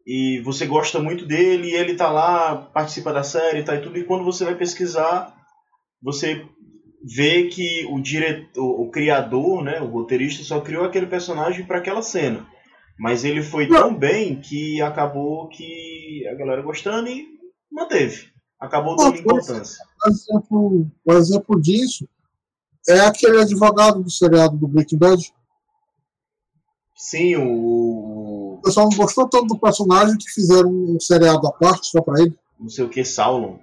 e você gosta muito dele, e ele tá lá, participa da série tá, e tudo, e quando você vai pesquisar, você vê que o diretor, o criador, né, o roteirista só criou aquele personagem para aquela cena. Mas ele foi tão bem que acabou que a galera gostando e manteve. acabou dando importância. Um exemplo, um exemplo disso é aquele advogado do seriado do Breaking Bad. Sim, o. O pessoal não gostou tanto do personagem que fizeram um seriado à parte só pra ele. Não sei o que, Saulo.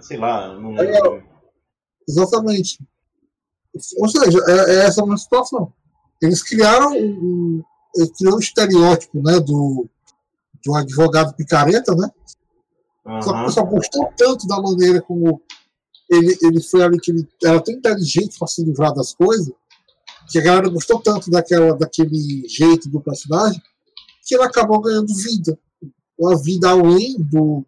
Sei lá, não lembro. É, exatamente. Ou seja, é, é essa a situação. Eles criaram um, um, criou um estereótipo né, do, do advogado picareta, né? Uhum. Só que o pessoal gostou tanto da maneira como ele, ele foi ali que ele era tão inteligente para se livrar das coisas, que a galera gostou tanto daquela, daquele jeito do personagem, que ele acabou ganhando vida. Uma vida além do,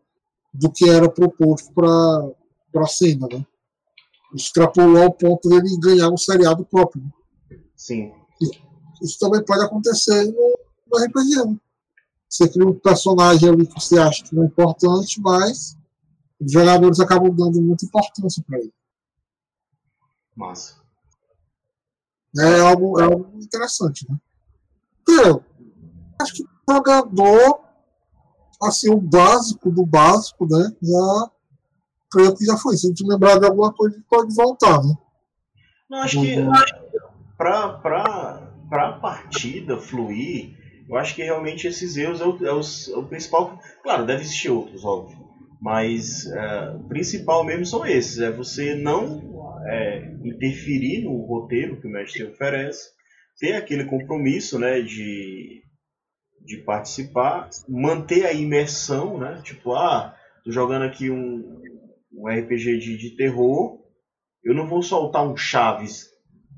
do que era proposto para a cena, né? Extrapolou ao ponto dele ganhar um seriado próprio. Né? Sim. Isso também pode acontecer no, no RPG. Né? Você cria um personagem ali que você acha que não é importante, mas os jogadores acabam dando muita importância para ele. Massa. É algo, é algo interessante, né? Eu acho que o jogador, assim, o básico do básico, né? Já creio que já foi. Se a gente lembrar de alguma coisa, pode voltar, né? Não, acho que para a partida fluir, eu acho que realmente esses erros é o, é o, é o principal. Claro, deve existir outros, óbvio. Mas é, o principal mesmo são esses: é você não é, interferir no roteiro que o mestre oferece, ter aquele compromisso né, de, de participar, manter a imersão, né? Tipo, ah, tô jogando aqui um, um RPG de, de terror, eu não vou soltar um Chaves,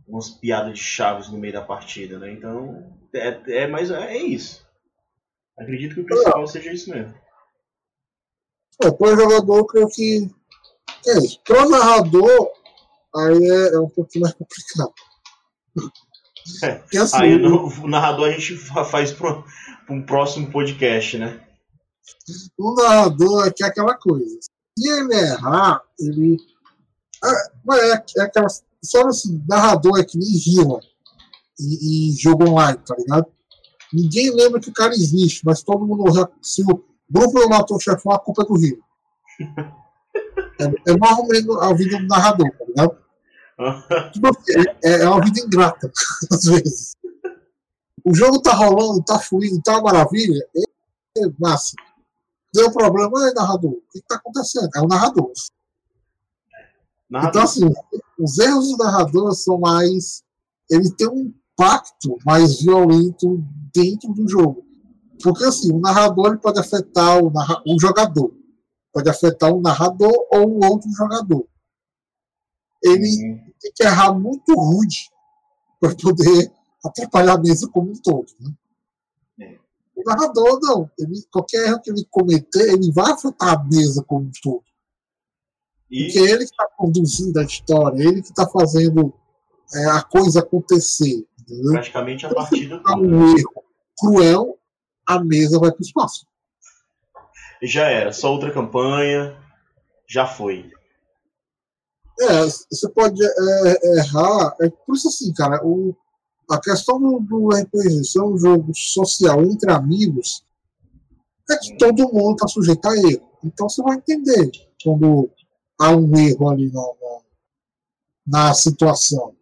umas piadas de Chaves no meio da partida, né? Então, é, é, mas é, isso. Acredito que o principal seja isso mesmo. É, para o jogador, creio que. É isso. Para o narrador, aí é, é, um pouquinho mais complicado. É. Assim, aí no, o narrador a gente faz para um próximo podcast, né? O narrador é que é aquela coisa. Se ele errar, ele. É, é, é aquela. Só assim, narrador é que nem Vila e, e jogo online, tá ligado? Ninguém lembra que o cara existe, mas todo mundo já. Se o grupo não matou o chefão, a culpa é do Rio. É, é mais ou menos a vida do narrador, tá ligado? Tipo assim, é, é uma vida ingrata, às vezes. O jogo tá rolando, tá fluindo, tá uma maravilha. É, é massa. Deu problema, é narrador. O que, que tá acontecendo? É o narrador. narrador. Então, assim, os erros do narrador são mais. Ele tem um impacto mais violento dentro do jogo. Porque assim, o narrador ele pode afetar o, narra o jogador, pode afetar o narrador ou o outro jogador. Ele uhum. tem que errar muito rude para poder atrapalhar a mesa como um todo. Né? O narrador não, ele, qualquer erro que ele cometer, ele vai afetar a mesa como um todo. E... Porque ele que está conduzindo a história, ele que está fazendo é, a coisa acontecer. Entendeu? Praticamente a partida toda. um erro cruel, a mesa vai para o espaço. Já era, só outra campanha, já foi. É, você pode é, errar. É por isso assim, cara, o, a questão do, do RPG ser um jogo social entre amigos é que todo mundo está sujeito a erro. Então você vai entender quando há um erro ali na, na, na situação.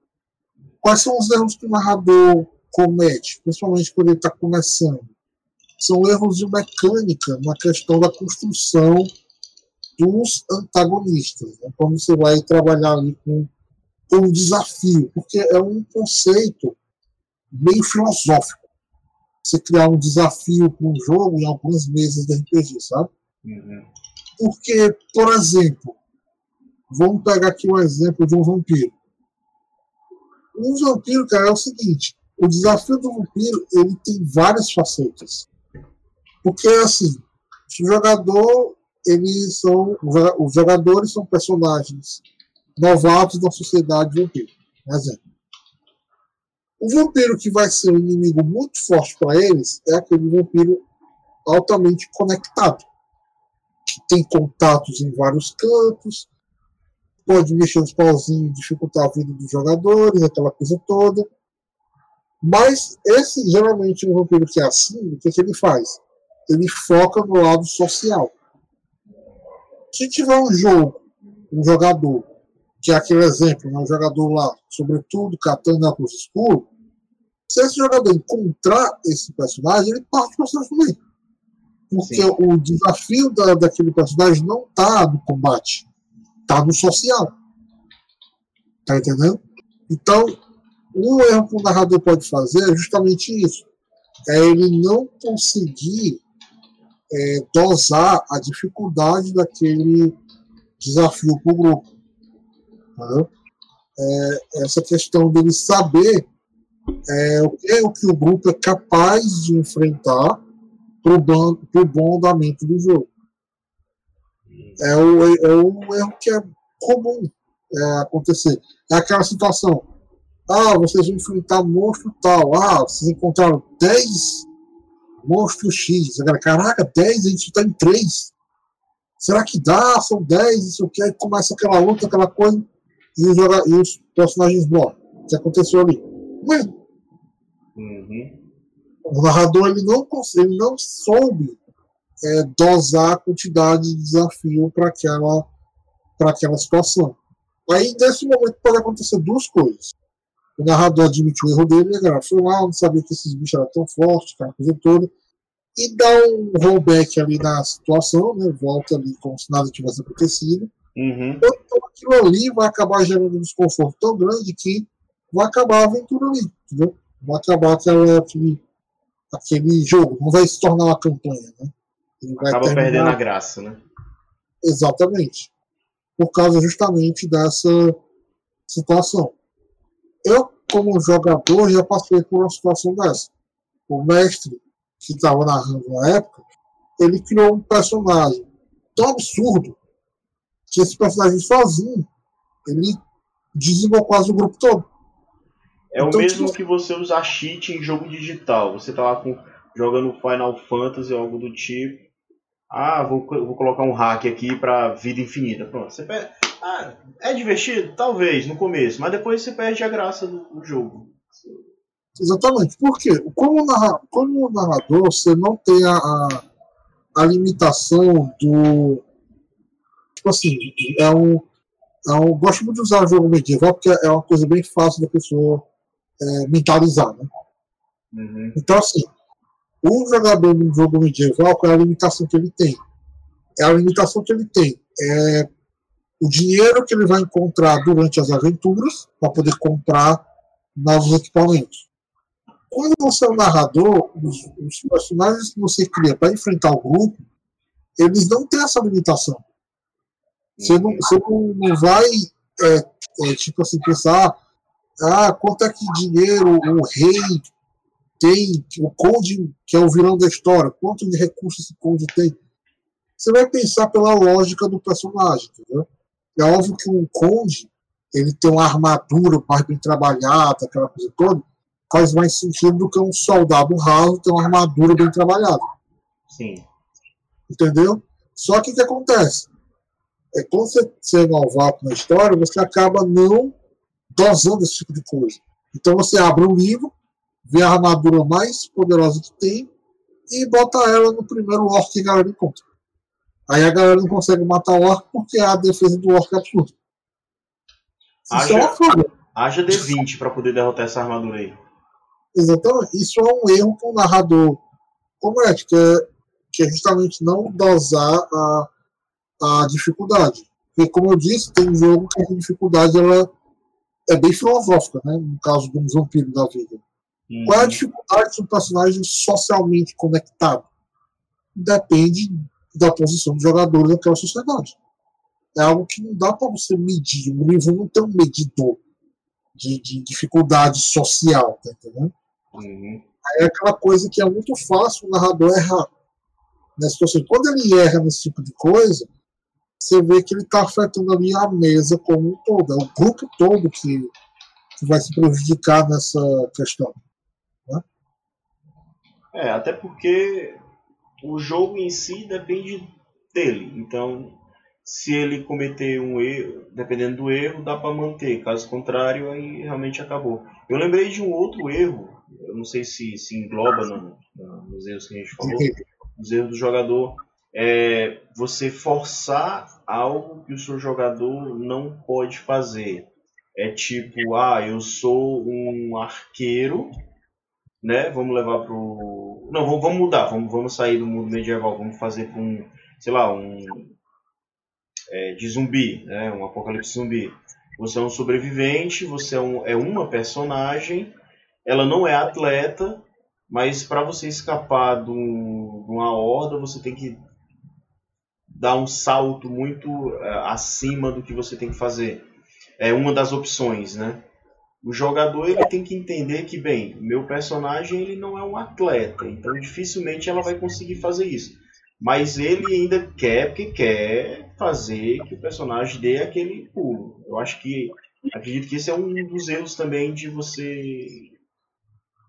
Quais são os erros que o narrador comete, principalmente quando ele está começando? São erros de mecânica na questão da construção dos antagonistas. Né? Quando você vai trabalhar ali com um desafio, porque é um conceito meio filosófico. Você criar um desafio para um jogo em algumas mesas de RPG, sabe? Uhum. Porque, por exemplo, vamos pegar aqui um exemplo de um vampiro. Um vampiro, cara, é o seguinte: o desafio do vampiro ele tem várias facetas. Porque, assim, o jogador, eles são. Os jogadores são personagens novatos da sociedade vampiro. Por exemplo. O vampiro que vai ser um inimigo muito forte para eles é aquele vampiro altamente conectado, que tem contatos em vários cantos, pode mexer os pauzinhos, dificultar a vida dos jogadores, aquela coisa toda. Mas esse, geralmente, um vampiro que é assim, o que, que ele faz? Ele foca no lado social. Se tiver um jogo, um jogador, que é aquele exemplo, né, um jogador lá, sobretudo catando óculos escuro, se esse jogador encontrar esse personagem, ele parte o processo também. Porque Sim. o desafio da, daquele personagem não está no combate, está no social. Tá entendendo? Então, um erro que o narrador pode fazer é justamente isso. É ele não conseguir é, dosar a dificuldade daquele desafio para o grupo. Tá? É, essa questão dele saber é, o que é o que o grupo é capaz de enfrentar para o bom andamento do jogo. É o, é o erro que é comum é, acontecer. É aquela situação. Ah, vocês vão enfrentar monstro tal. Ah, vocês encontraram 10 monstros X. Agora, caraca, 10, a gente está em 3. Será que dá? São 10, isso aqui. Aí começa aquela luta, aquela coisa. E os, e os personagens morrem. O que aconteceu ali? Mas, uhum. O narrador ele não, ele não soube é, dosar a quantidade de desafio para aquela, aquela situação. Aí, nesse momento, pode acontecer duas coisas. O narrador admitiu o erro dele, galera foi lá, não sabia que esses bichos eram tão fortes, aquela coisa toda, e dá um rollback ali na situação, né? Volta ali como se nada tivesse acontecido. Uhum. Então aquilo ali vai acabar gerando um desconforto tão grande que vai acabar a aventura ali, entendeu? Vai acabar aquela, aquele, aquele jogo, não vai se tornar uma campanha, né? Acaba terminar... perdendo a graça, né? Exatamente. Por causa justamente dessa situação. Eu, como jogador, já passei por uma situação dessa. O mestre, que estava narrando na época, ele criou um personagem tão absurdo que esse personagem sozinho, ele dizimou quase o grupo todo. É então, o mesmo tipo... que você usar cheat em jogo digital. Você tá lá com, jogando Final Fantasy ou algo do tipo. Ah, vou, vou colocar um hack aqui pra vida infinita. Pronto, você perde. Ah, é divertido? Talvez, no começo, mas depois você perde a graça do, do jogo. Exatamente. Por quê? Como, narra, como narrador, você não tem a, a, a, limitação do. Tipo assim, é um, é um. Gosto muito de usar o jogo medieval porque é uma coisa bem fácil da pessoa é, mentalizar, né? Uhum. Então, assim, o jogador no jogo medieval, qual é a limitação que ele tem? É a limitação que ele tem. É o dinheiro que ele vai encontrar durante as aventuras para poder comprar novos equipamentos. Quando você é um narrador, os, os personagens que você cria para enfrentar o grupo, eles não têm essa limitação. Você não, você não, não vai, é, é, tipo assim, pensar ah, quanto é que dinheiro o rei tem, o Conde, que é o vilão da história, quanto de recursos esse Conde tem. Você vai pensar pela lógica do personagem, entendeu? É óbvio que um Conde, ele tem uma armadura mais bem trabalhada, aquela coisa toda, faz mais sentido do que um soldado raso ter uma armadura bem trabalhada. Sim. Entendeu? Só que o que acontece? É quando você, você é novato na história, você acaba não dosando esse tipo de coisa. Então você abre um livro, vê a armadura mais poderosa que tem e bota ela no primeiro orc que a galera encontra. Aí a galera não consegue matar o orc porque a defesa do orc é absurda. Haja, é haja D20 para poder derrotar essa armadura aí. Exatamente. Isso é um erro com o narrador como é, que é, que é justamente não dosar a, a dificuldade. Porque, como eu disse, tem jogo que a dificuldade ela é bem filosófica, né? No caso de um vampiro da vida. Uhum. Qual é a dificuldade de um personagem socialmente conectado? Depende da posição do jogador daquela sociedade. É algo que não dá para você medir. O livro não tem um medidor de, de dificuldade social, tá entendendo? Uhum. Aí é aquela coisa que é muito fácil o narrador errar. Nessa situação. Quando ele erra nesse tipo de coisa, você vê que ele está afetando ali a mesa como um todo, é o grupo todo que, que vai se prejudicar nessa questão. Né? É, até porque o jogo em si depende dele. Então, se ele cometer um erro, dependendo do erro, dá para manter. Caso contrário, aí realmente acabou. Eu lembrei de um outro erro, eu não sei se se engloba no, no, nos erros que a gente falou, nos erros do jogador, é você forçar algo que o seu jogador não pode fazer. É tipo, ah, eu sou um arqueiro, né? Vamos levar pro. Não, vamos, mudar, vamos, vamos sair do mundo medieval, vamos fazer um, sei lá, um. É, de zumbi, né? Um apocalipse zumbi. Você é um sobrevivente, você é, um, é uma personagem, ela não é atleta, mas para você escapar de, um, de, uma horda, você tem que dar um salto muito uh, acima do que você tem que fazer. É uma das opções, né? O jogador ele tem que entender que, bem, meu personagem ele não é um atleta, então dificilmente ela vai conseguir fazer isso. Mas ele ainda quer, porque quer fazer que o personagem dê aquele pulo. Eu acho que. Acredito que esse é um dos erros também de você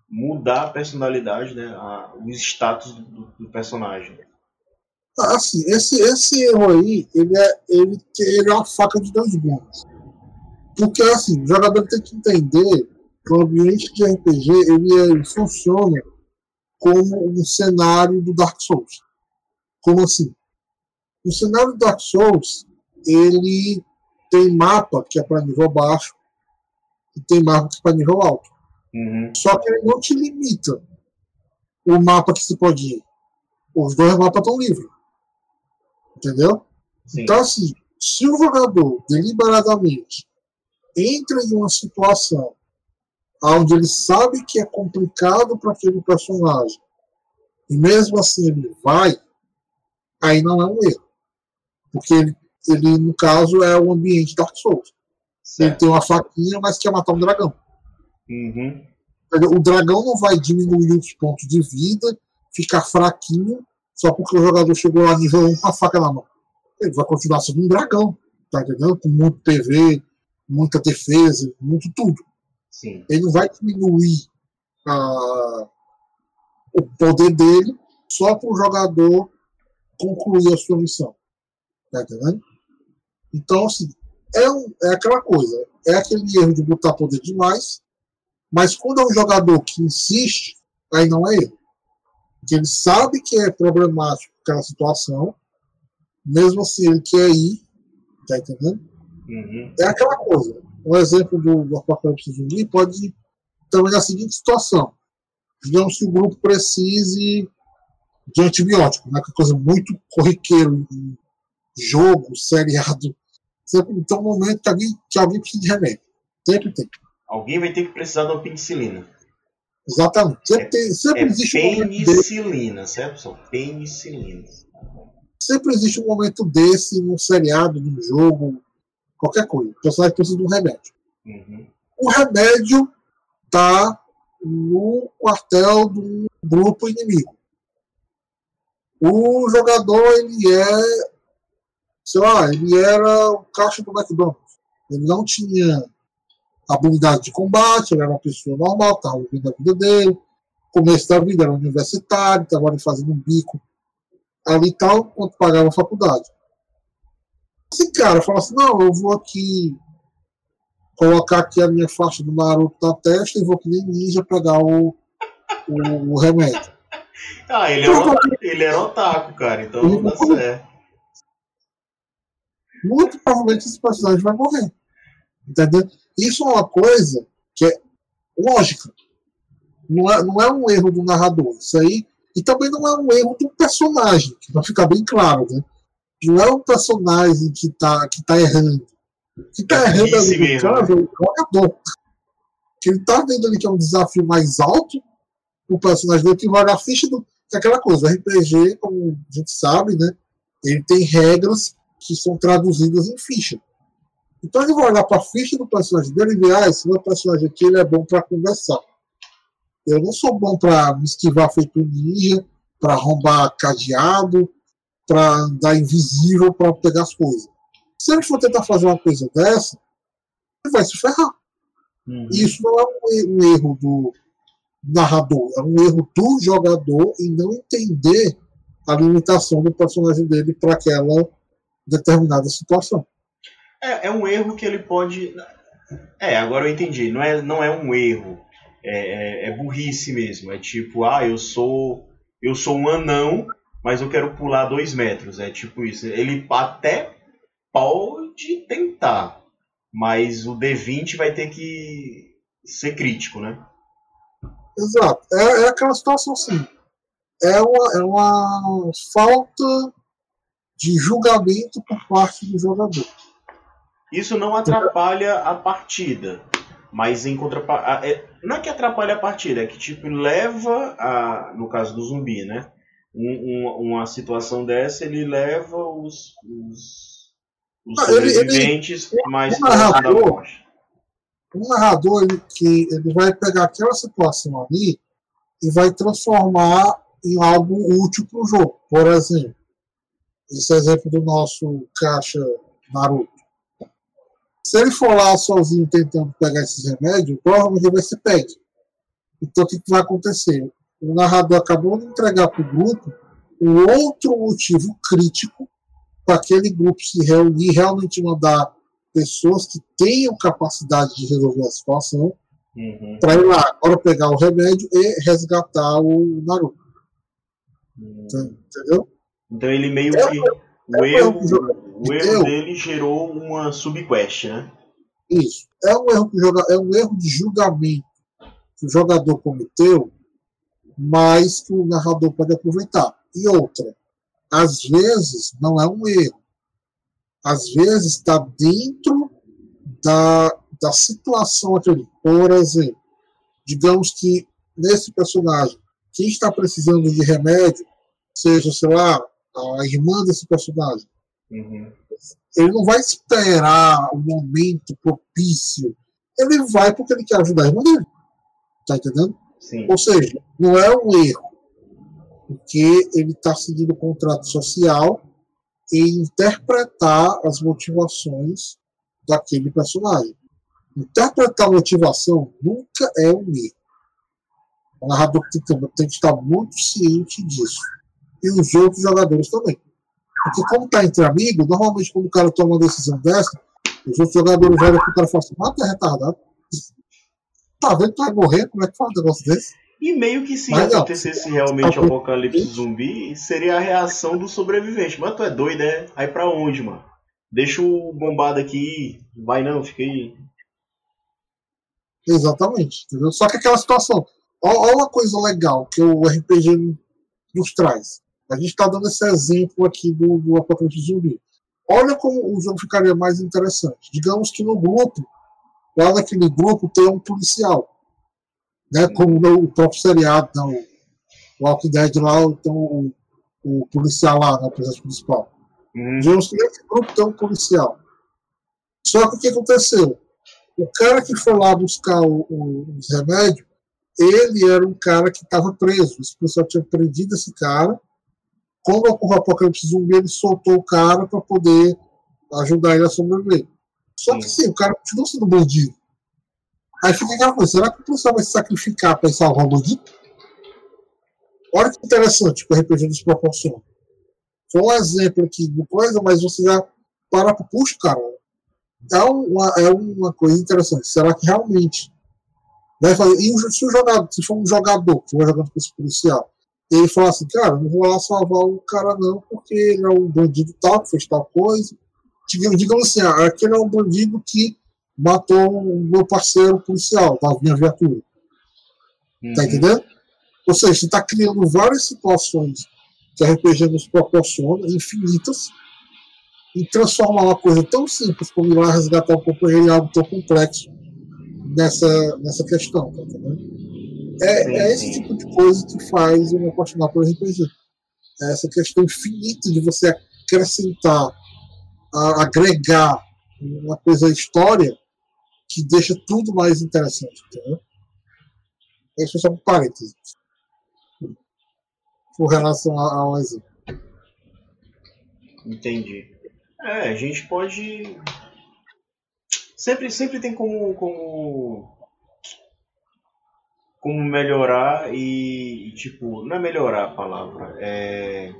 mudar a personalidade, né? A, o status do, do personagem. Assim, esse, esse erro aí, ele é, ele, ele é uma faca de dois gumes. Porque, assim, o jogador tem que entender que o ambiente de RPG, ele, ele funciona como um cenário do Dark Souls. Como assim? O cenário do Dark Souls, ele tem mapa que é para nível baixo e tem mapa que é para nível alto. Uhum. Só que ele não te limita o mapa que se pode ir. Os dois mapas estão livres. Entendeu? Sim. Então, assim, se o jogador deliberadamente entra em uma situação onde ele sabe que é complicado para aquele personagem e mesmo assim ele vai, aí não é um erro. Porque ele, ele no caso, é o ambiente Dark Souls. Certo. Ele tem uma faquinha, mas quer matar um dragão. Uhum. O dragão não vai diminuir os pontos de vida, ficar fraquinho, só porque o jogador chegou lá nível 1 com a faca na mão. Ele vai continuar sendo um dragão, tá entendendo? Com muito PV, muita defesa, muito tudo. Sim. Ele não vai diminuir a, o poder dele só para o jogador concluir a sua missão. Tá entendendo? Então, assim, é, um, é aquela coisa. É aquele erro de botar poder demais, mas quando é um jogador que insiste, aí não é erro. Porque ele sabe que é problemático aquela situação, mesmo assim ele quer ir, tá entendendo? Uhum. É aquela coisa. Um exemplo do, do Apocalipse Zumbi pode também na seguinte situação. Digamos que o grupo precise de antibiótico, né, que é coisa muito corriqueiro em jogo, seriado. Sempre tem um momento que alguém, que alguém precisa de remédio. Sempre tem. Alguém vai ter que precisar uma penicilina. Exatamente. Sempre, é, tem, sempre é existe penicilina, um certo, pessoal? Penicilina. Sempre existe um momento desse num seriado, num jogo, qualquer coisa. O personagem precisa de um remédio. Uhum. O remédio está no quartel do grupo inimigo. O jogador, ele é, sei lá, ele era o caixa do McDonald's. Ele não tinha habilidade de combate, ele era uma pessoa normal, estava vivendo a vida dele. Começo da vida era universitário, estava ali fazendo um bico ali e tal, enquanto pagava a faculdade. Esse cara fala assim, não, eu vou aqui colocar aqui a minha faixa do Naruto na testa e vou que nem ninja pegar o, o, o remédio. Ah, ele, é um, ele era otaku, cara, então não dá certo. Muito provavelmente esse personagem vai morrer. Entendeu? Isso é uma coisa que é lógica. Não é, não é um erro do narrador. Isso aí. E também não é um erro do personagem, vai ficar bem claro, né? Não é um personagem que está que tá errando. Que está é errando ali no caso é o jogador. Que ele está vendo ali que é um desafio mais alto, o personagem dele que vai olhar a ficha do. É aquela coisa, o RPG, como a gente sabe, né? Ele tem regras que são traduzidas em ficha. Então ele vai olhar para a ficha do personagem dele e ver, ah, esse meu personagem aqui ele é bom para conversar. Eu não sou bom para me esquivar feito ninja, para arrombar cadeado, para andar invisível para pegar as coisas. Se ele for tentar fazer uma coisa dessa, ele vai se ferrar. Uhum. Isso não é um, um erro do narrador, é um erro do jogador em não entender a limitação do personagem dele para aquela determinada situação. É, é um erro que ele pode. É, agora eu entendi. Não é, não é um erro. É, é, é burrice mesmo. É tipo, ah, eu sou. Eu sou um anão, mas eu quero pular dois metros. É tipo isso. Ele até pode tentar, mas o D20 vai ter que ser crítico, né? Exato. É, é aquela situação assim. É uma, é uma falta de julgamento por parte do jogador. Isso não atrapalha a partida, mas em contrapartida. É, não é que atrapalha a partida, é que tipo leva a. No caso do zumbi, né? Um, um, uma situação dessa, ele leva os, os, os sobreviventes ele, ele, mais próximos da morte. O narrador ele, que ele vai pegar aquela situação ali e vai transformar em algo útil para o jogo. Por exemplo, esse exemplo do nosso caixa Naruto. Se ele for lá sozinho tentando pegar esses remédios, provavelmente ele vai ser pego. Então o que, vai acontecer? O narrador acabou de entregar para o grupo um outro motivo crítico para aquele grupo se reunir, realmente mandar pessoas que tenham capacidade de resolver a situação uhum. para ir lá agora pegar o remédio e resgatar o Naruto. Uhum. Entendeu? Então ele meio é, que. É, o é erro, o erro dele gerou uma subquest, né? Isso. É um erro, é um erro de julgamento que o jogador cometeu, mas que o narrador pode aproveitar. E outra, às vezes não é um erro. Às vezes está dentro da, da situação aquele. Por exemplo, digamos que nesse personagem, quem está precisando de remédio, seja, sei lá, a irmã desse personagem. Uhum. Ele não vai esperar o um momento propício. Ele vai porque ele quer ajudar a irmã dele. Tá entendendo? Sim. Ou seja, não é um erro. Porque ele está seguindo o contrato social e interpretar as motivações daquele personagem. Interpretar a motivação nunca é um erro. O narrador tem, tem que estar muito ciente disso e os outros jogadores também. Porque como está entre amigos, normalmente quando o cara toma uma decisão dessa, os outros jogadores olham para o cara e falam assim, tu é retardado. Tá vendo que tu vai morrer? Como é que fala um negócio desse? E meio que se Mas, acontecesse não, realmente o apocalipse zumbi, seria a reação do sobrevivente. Mas tu é doido, é? Aí pra onde, mano? Deixa o bombado aqui, vai não, fica aí. Exatamente, entendeu? Só que aquela situação. Olha uma coisa legal que o RPG nos traz. A gente está dando esse exemplo aqui do, do Apocalipse Zumbi. Olha como o jogo ficaria mais interessante. Digamos que no grupo, lá naquele grupo tem um policial. Né, como no próprio seriado, não, o Walking Dead lá, então o, o policial lá na presença principal. Uhum. Digamos que nesse grupo tem um policial. Só que o que aconteceu? O cara que foi lá buscar o, o, os remédios, ele era um cara que estava preso. Esse policial tinha prendido esse cara ocorreu o apocalipse zumbi, ele soltou o cara para poder ajudar ele a sobreviver. Só que sim, o cara continua sendo bandido. Aí fica aquela coisa, será que o policial vai se sacrificar para salvar o bandido? Olha que interessante que o RPG nos proporciona. Foi um exemplo aqui de coisa, mas você já para para puxa, cara. É uma, é uma coisa interessante. Será que realmente vai fazer? E se o jogador, se for um jogador que vai jogando com esse policial, ele fala assim, cara, não vou lá salvar o cara não, porque ele é um bandido tal, que fez tal coisa. Digamos, digamos assim, ah, aquele é um bandido que matou o meu parceiro policial, da minha viatura. Tá uhum. Tá entendendo? Ou seja, você está criando várias situações que a RPG nos proporciona, infinitas, e transformar uma coisa tão simples como ir lá resgatar o companheiro em algo tão complexo nessa, nessa questão, tá entendendo? É, sim, é esse tipo de coisa que faz eu me apaixonar por RPG. É essa questão infinita de você acrescentar, a, agregar uma coisa à história que deixa tudo mais interessante. Entendeu? Esse é só um parênteses. Com relação ao exemplo. Entendi. É, a gente pode. Sempre, sempre tem como, como como melhorar e, tipo, não é melhorar a palavra, é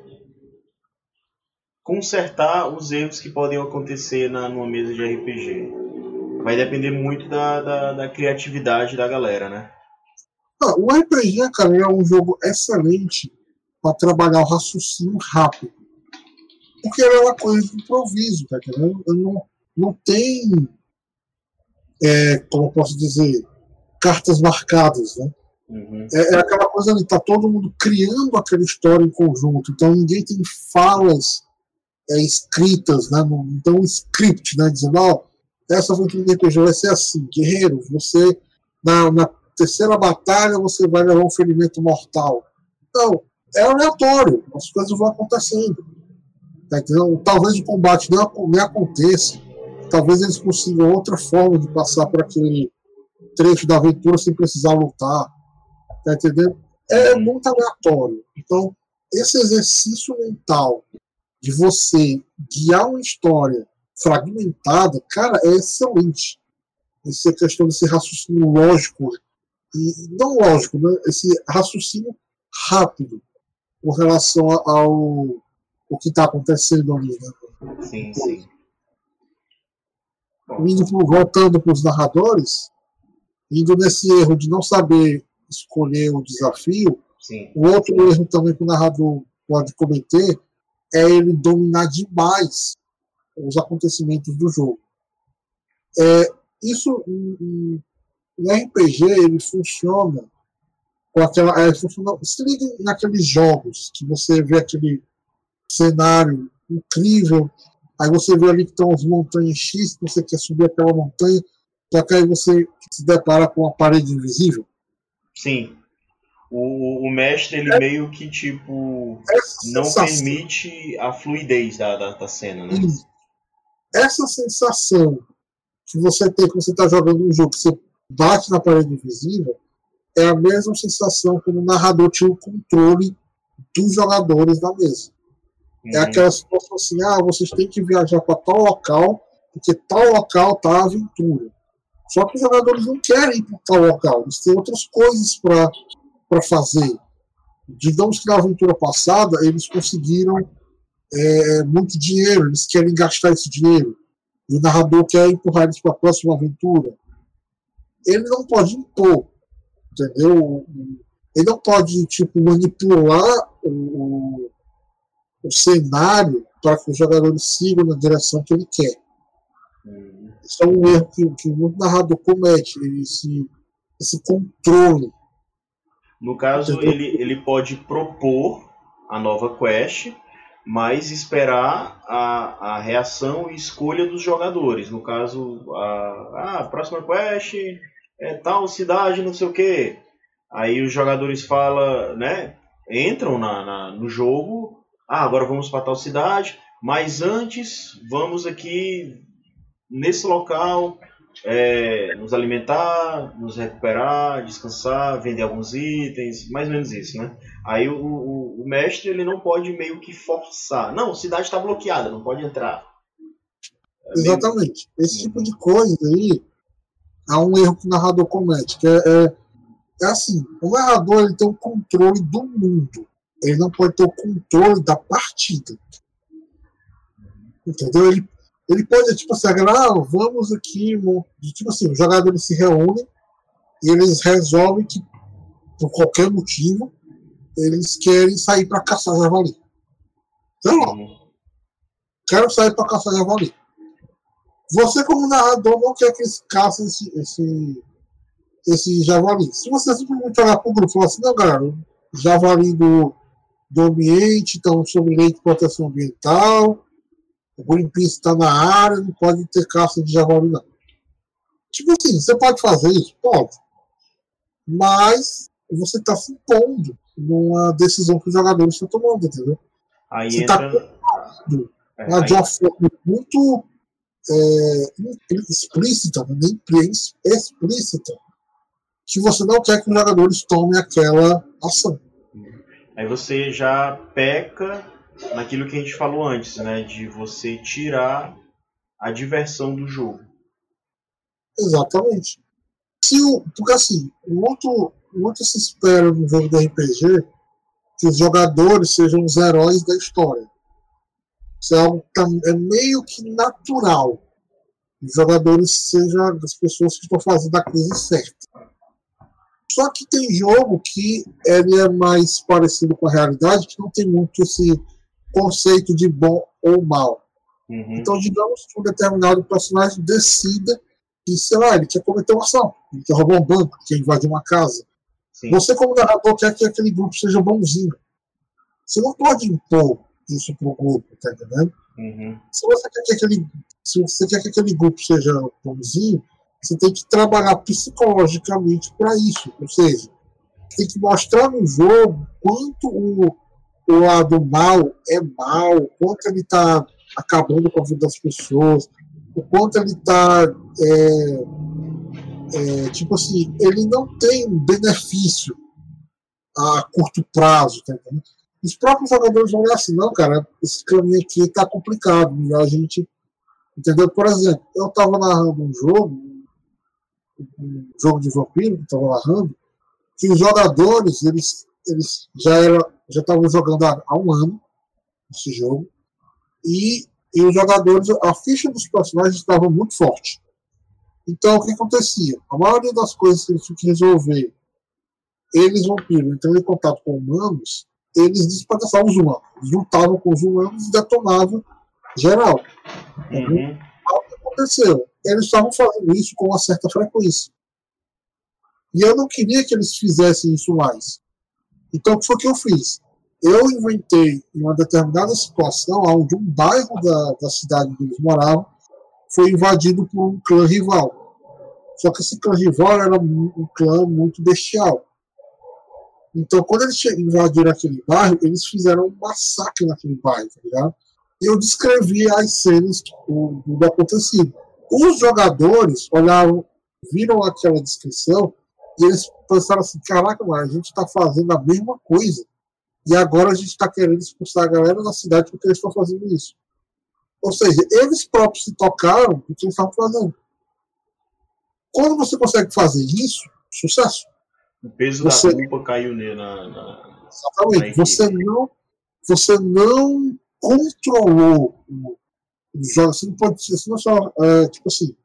consertar os erros que podem acontecer na, numa mesa de RPG. Vai depender muito da, da, da criatividade da galera, né? Ah, o RPG, cara, é um jogo excelente para trabalhar o raciocínio rápido. porque é uma coisa de improviso, tá entendendo? Não, não tem, é, como eu posso dizer, cartas marcadas, né? Uhum. É, é, aquela coisa ali, tá todo mundo criando aquela história em conjunto, então ninguém tem falas é, escritas, né? Então um script, né? Dizendo, ó, oh, essa aventura de RPG vai ser assim, guerreiro, você na, na terceira batalha você vai levar um ferimento mortal. Não, é aleatório, as coisas vão acontecendo. Tá Talvez o combate nem, nem aconteça, talvez eles consigam outra forma de passar por aquele trecho da aventura sem precisar lutar. Tá entendendo? É muito aleatório. Então, esse exercício mental de você guiar uma história fragmentada, cara, é excelente. Essa questão desse raciocínio lógico, e não lógico, né? esse raciocínio rápido com relação ao o que está acontecendo ali. Né? Sim, sim. Indo, voltando para os narradores, indo nesse erro de não saber escolher o desafio, sim. o outro erro também que o narrador pode cometer é ele dominar demais os acontecimentos do jogo. É, isso em, RPG ele funciona com aquela. É, funciona, se liga naqueles jogos que você vê aquele cenário incrível, aí você vê ali que estão as montanhas X, você quer subir aquela montanha, só que aí você se depara com uma parede invisível. Sim. O, o mestre, ele é, meio que, tipo, não permite a fluidez da, da, da cena, né? Essa sensação que você tem quando você está jogando um jogo, que você bate na parede invisível, é a mesma sensação quando o narrador tinha o controle dos jogadores da mesa. É uhum. É aquela situação assim, ah, vocês têm que viajar para tal local, porque tal local tá a aventura. Só que os jogadores não querem ir para tal local, eles têm outras coisas para fazer. Digamos que na aventura passada eles conseguiram é, muito dinheiro, eles querem gastar esse dinheiro. E o narrador quer empurrar eles para a próxima aventura. Ele não pode impor, entendeu? Ele não pode tipo, manipular o, o cenário para que os jogadores sigam na direção que ele quer. Isso é um erro que, que muito narrador comete, esse, esse controle no caso, ele, ele pode propor a nova quest, mas esperar a, a reação e escolha dos jogadores. No caso, a, a próxima quest é tal cidade, não sei o que. Aí os jogadores falam, né? Entram na, na, no jogo. Ah, agora vamos para tal cidade. Mas antes, vamos aqui nesse local é, nos alimentar, nos recuperar, descansar, vender alguns itens, mais ou menos isso, né? Aí o, o, o mestre ele não pode meio que forçar. Não, cidade está bloqueada, não pode entrar. É Exatamente. Meio... Esse tipo de coisa aí é um erro que o narrador comete, que é, é, é assim, o narrador ele tem o controle do mundo, ele não pode ter o controle da partida. Entendeu? Ele, ele pode, tipo assim, ah, vamos aqui, tipo assim, os jogadores se reúnem e eles resolvem que, por qualquer motivo, eles querem sair para caçar javali. Sei lá. Quero sair para caçar javali. Você, como narrador, não quer que eles caçem esse, esse, esse javali. Se você simplesmente olhar para o grupo e falar assim, não, galera, javali do, do ambiente, estão sob lei de proteção ambiental, o Greenpeace está na área, não pode ter caça de javali, não. Tipo assim, você pode fazer isso? Pode. Mas você está se impondo numa decisão que os jogadores estão tomando, entendeu? Aí você está entra... é, aí... de uma forma muito é, explícita, né? nem explícita, que você não quer que os jogadores tomem aquela ação. Aí você já peca naquilo que a gente falou antes, né? De você tirar a diversão do jogo. Exatamente. Se o, porque assim, muito, muito se espera no jogo de RPG que os jogadores sejam os heróis da história. Isso é algo é meio que natural. Os jogadores sejam as pessoas que estão fazendo a coisa certa. Só que tem jogo que ele é mais parecido com a realidade, que não tem muito esse conceito de bom, ou mal. Uhum. Então, digamos que um determinado personagem decida que, sei lá, ele quer cometer uma ação, ele quer roubar um banco, quer invadir uma casa. Sim. Você, como narrador, quer que aquele grupo seja bonzinho. Você não pode impor isso pro grupo, tá entendendo? Uhum. Se, você quer que aquele, se você quer que aquele grupo seja bonzinho, você tem que trabalhar psicologicamente para isso. Ou seja, tem que mostrar no jogo quanto o, o lado mal é mal, quanto ele está acabando com a vida das pessoas, o quanto ele está. É, é, tipo assim, ele não tem benefício a curto prazo, tá? Os próprios jogadores vão olhar assim, não, cara, esse caminho aqui tá complicado, melhor a gente. Entendeu? Por exemplo, eu tava narrando um jogo, um jogo de vampiro que eu narrando, que os jogadores, eles, eles já era, já estavam jogando há, há um ano esse jogo, e, e os jogadores, a ficha dos personagens estava muito forte. Então, o que acontecia? A maioria das coisas que eles tinham que resolver, eles vampiros entrando em contato com humanos, eles despedaçavam os humanos. Eles lutavam com os humanos e detonavam geral. Uhum. O que aconteceu? Eles estavam fazendo isso com uma certa frequência. E eu não queria que eles fizessem isso mais. Então, o que foi que eu fiz? Eu inventei, uma determinada situação, onde um bairro da, da cidade onde eles moravam foi invadido por um clã rival. Só que esse clã rival era um, clã muito bestial. Então, quando eles invadiram aquele bairro, eles fizeram um massacre naquele bairro, tá ligado? Eu descrevi as cenas do acontecido. Os jogadores olharam, viram aquela descrição e eles pensaram assim: caraca, mas a gente está fazendo a mesma coisa. E agora a gente está querendo expulsar a galera da cidade porque eles estão fazendo isso. Ou seja, eles próprios se tocaram do que eles estavam fazendo. Quando você consegue fazer isso, sucesso. O peso você, da culpa caiu nele na, na, Exatamente. Na você não, você não controlou o jogo. Você não pode você não só, é, tipo assim,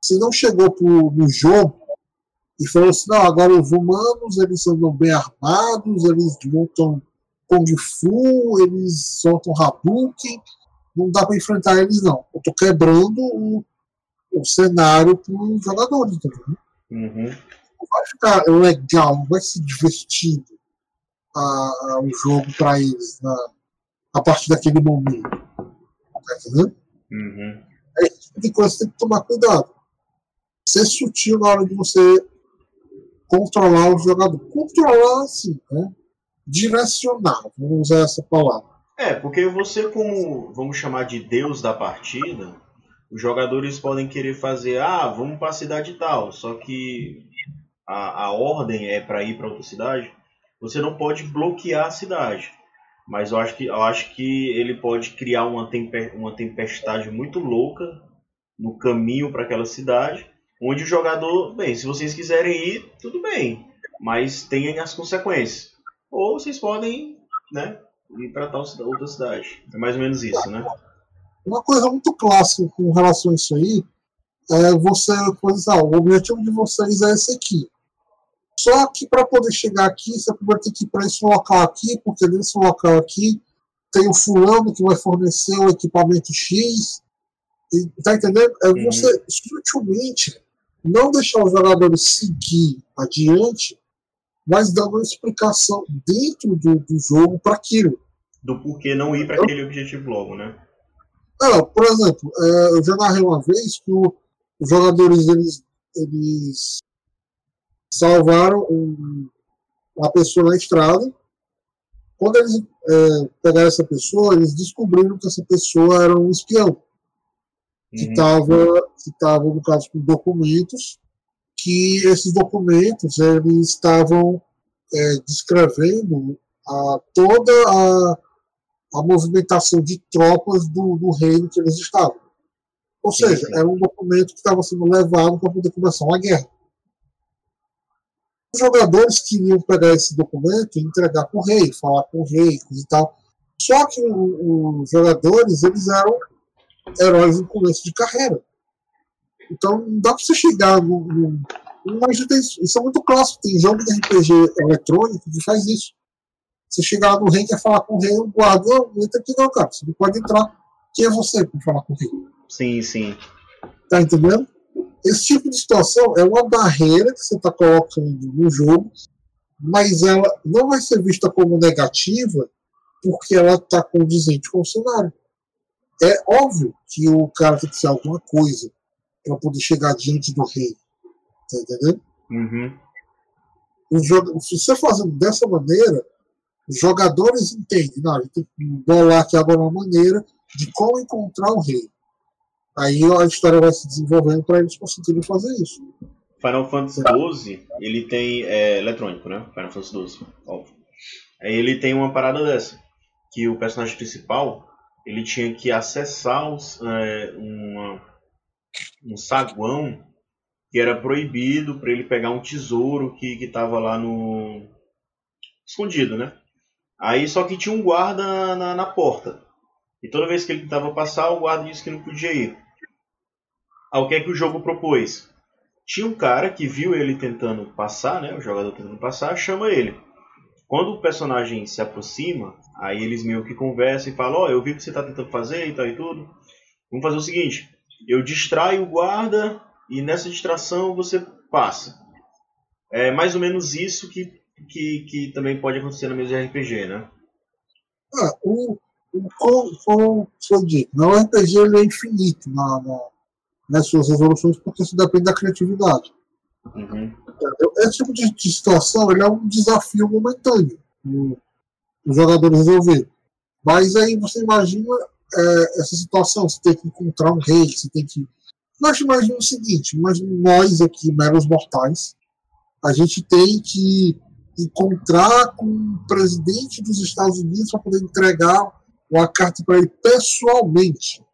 você não chegou pro, no jogo e falou assim, não, agora os humanos, eles andam bem armados, eles lutam Kung Fu, eles soltam Hadouken, não dá para enfrentar eles não. Eu tô quebrando o, o cenário para os jogadores, tá? Uhum vai ficar legal, não vai ser divertido a, o jogo para eles na, a partir daquele momento. Tá entendendo? Uhum. É esse tipo de coisa que você tem que tomar cuidado. Ser sutil na hora de você controlar o jogador. Controlar, assim, né? Direcionar, vamos usar essa palavra. É, porque você, como, vamos chamar de Deus da partida, os jogadores podem querer fazer, ah, vamos para a cidade tal, só que a, a ordem é para ir para outra cidade, você não pode bloquear a cidade. Mas eu acho que, eu acho que ele pode criar uma, temper, uma tempestade muito louca no caminho para aquela cidade, onde o jogador, bem, se vocês quiserem ir, tudo bem, mas tem as consequências. Ou vocês podem, né, ir para tal outra cidade. É mais ou menos isso, né? Uma coisa muito clássica com relação a isso aí é você, coisa, o objetivo de vocês é esse aqui. Só que para poder chegar aqui, você vai ter que ir para esse local aqui, porque nesse local aqui tem o fulano que vai fornecer o equipamento X. E, tá entendendo? É uhum. você sutilmente não deixar os jogadores seguir adiante, mas dando uma explicação dentro do, do jogo para aquilo. Do porquê não ir para aquele objetivo logo, né? É, por exemplo, é, eu já narrei uma vez que o, os jogadores eles, eles salvaram um, uma pessoa na estrada. Quando eles é, pegaram essa pessoa, eles descobriram que essa pessoa era um espião que estava, que no caso, com documentos, que esses documentos eles estavam é, descrevendo a, toda a, a movimentação de tropas do, do reino que eles estavam. Ou seja, era um documento que estava sendo levado para poder começar uma guerra os jogadores queriam pegar esse documento e entregar para o rei, falar com o rei e tal. Só que os jogadores, eles eram heróis no começo de carreira. Então não dá para você chegar no. no mas isso é muito clássico, tem jogo de RPG eletrônico que faz isso. Você chegar no rei e quer falar com o rei, o guarda, não, entra aqui não, cara, você não pode entrar. Quem é você para falar comigo? Sim, sim. Tá entendendo? Esse tipo de situação é uma barreira que você está colocando no jogo, mas ela não vai ser vista como negativa porque ela está condizente com o cenário. É óbvio que o cara tem que ser alguma coisa para poder chegar diante do rei. Tá entendendo? Uhum. Se você fazendo dessa maneira, os jogadores entendem. Não, a gente tem que bolar aqui agora uma maneira de como encontrar o rei. Aí a história vai se desenvolvendo para eles conseguirem fazer isso. Final Fantasy XII, ele tem. É eletrônico, né? Final Fantasy XII, óbvio. Aí ele tem uma parada dessa. Que o personagem principal ele tinha que acessar os, é, uma, um saguão que era proibido para ele pegar um tesouro que estava lá no. escondido, né? Aí só que tinha um guarda na, na porta. E toda vez que ele tentava passar, o guarda disse que não podia ir. Ao que é que o jogo propôs? Tinha um cara que viu ele tentando passar, né? O jogador tentando passar, chama ele. Quando o personagem se aproxima, aí eles meio que conversam e falam: Ó, oh, eu vi o que você está tentando fazer e tal e tudo. Vamos fazer o seguinte: eu distraio o guarda e nessa distração você passa. É mais ou menos isso que, que, que também pode acontecer na mesa de RPG, né? Ah, o, o, como foi dito, o RPG ele é infinito na, na, nas suas resoluções porque isso depende da criatividade. Uhum. Esse tipo de, de situação é um desafio momentâneo o jogador resolver. Mas aí você imagina é, essa situação, você tem que encontrar um rei, você tem que. Nós imaginamos o seguinte, mas nós aqui, meros mortais, a gente tem que encontrar com o presidente dos Estados Unidos para poder entregar uma carta para ele pessoalmente.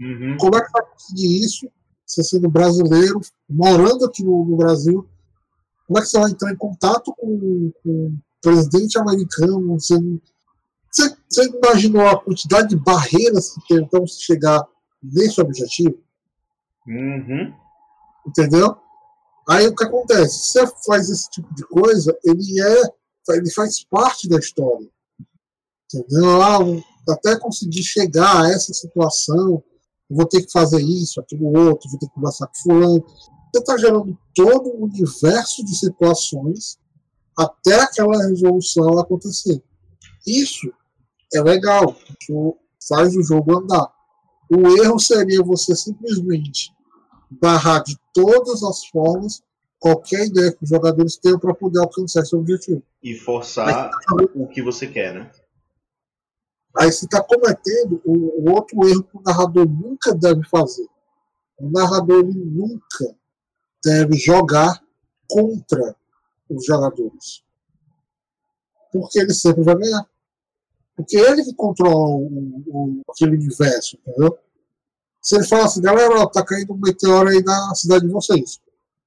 Uhum. Como é que vai conseguir isso? Você sendo brasileiro, morando aqui no, no Brasil, como é que você vai entrar em contato com, com o presidente americano? Você, você, você, imaginou a quantidade de barreiras que tem então se chegar nesse objetivo? Uhum. Entendeu? Aí o que acontece? Se você faz esse tipo de coisa, ele é, ele faz parte da história. Entendeu? Ah, até conseguir chegar a essa situação, vou ter que fazer isso, aquilo outro, vou ter que conversar com fulano você está gerando todo um universo de situações até aquela resolução acontecer. Isso é legal, isso faz o jogo andar. O erro seria você simplesmente barrar de todas as formas qualquer ideia que os jogadores tenham para poder alcançar esse objetivo. E forçar tá o que você quer, né? Aí você está cometendo o, o, outro erro que o narrador nunca deve fazer. O narrador nunca deve jogar contra os jogadores. Porque ele sempre vai ganhar. Porque ele que controla o, o, aquele universo, entendeu? Se ele fala assim, galera, tá caindo um meteoro aí na cidade de vocês.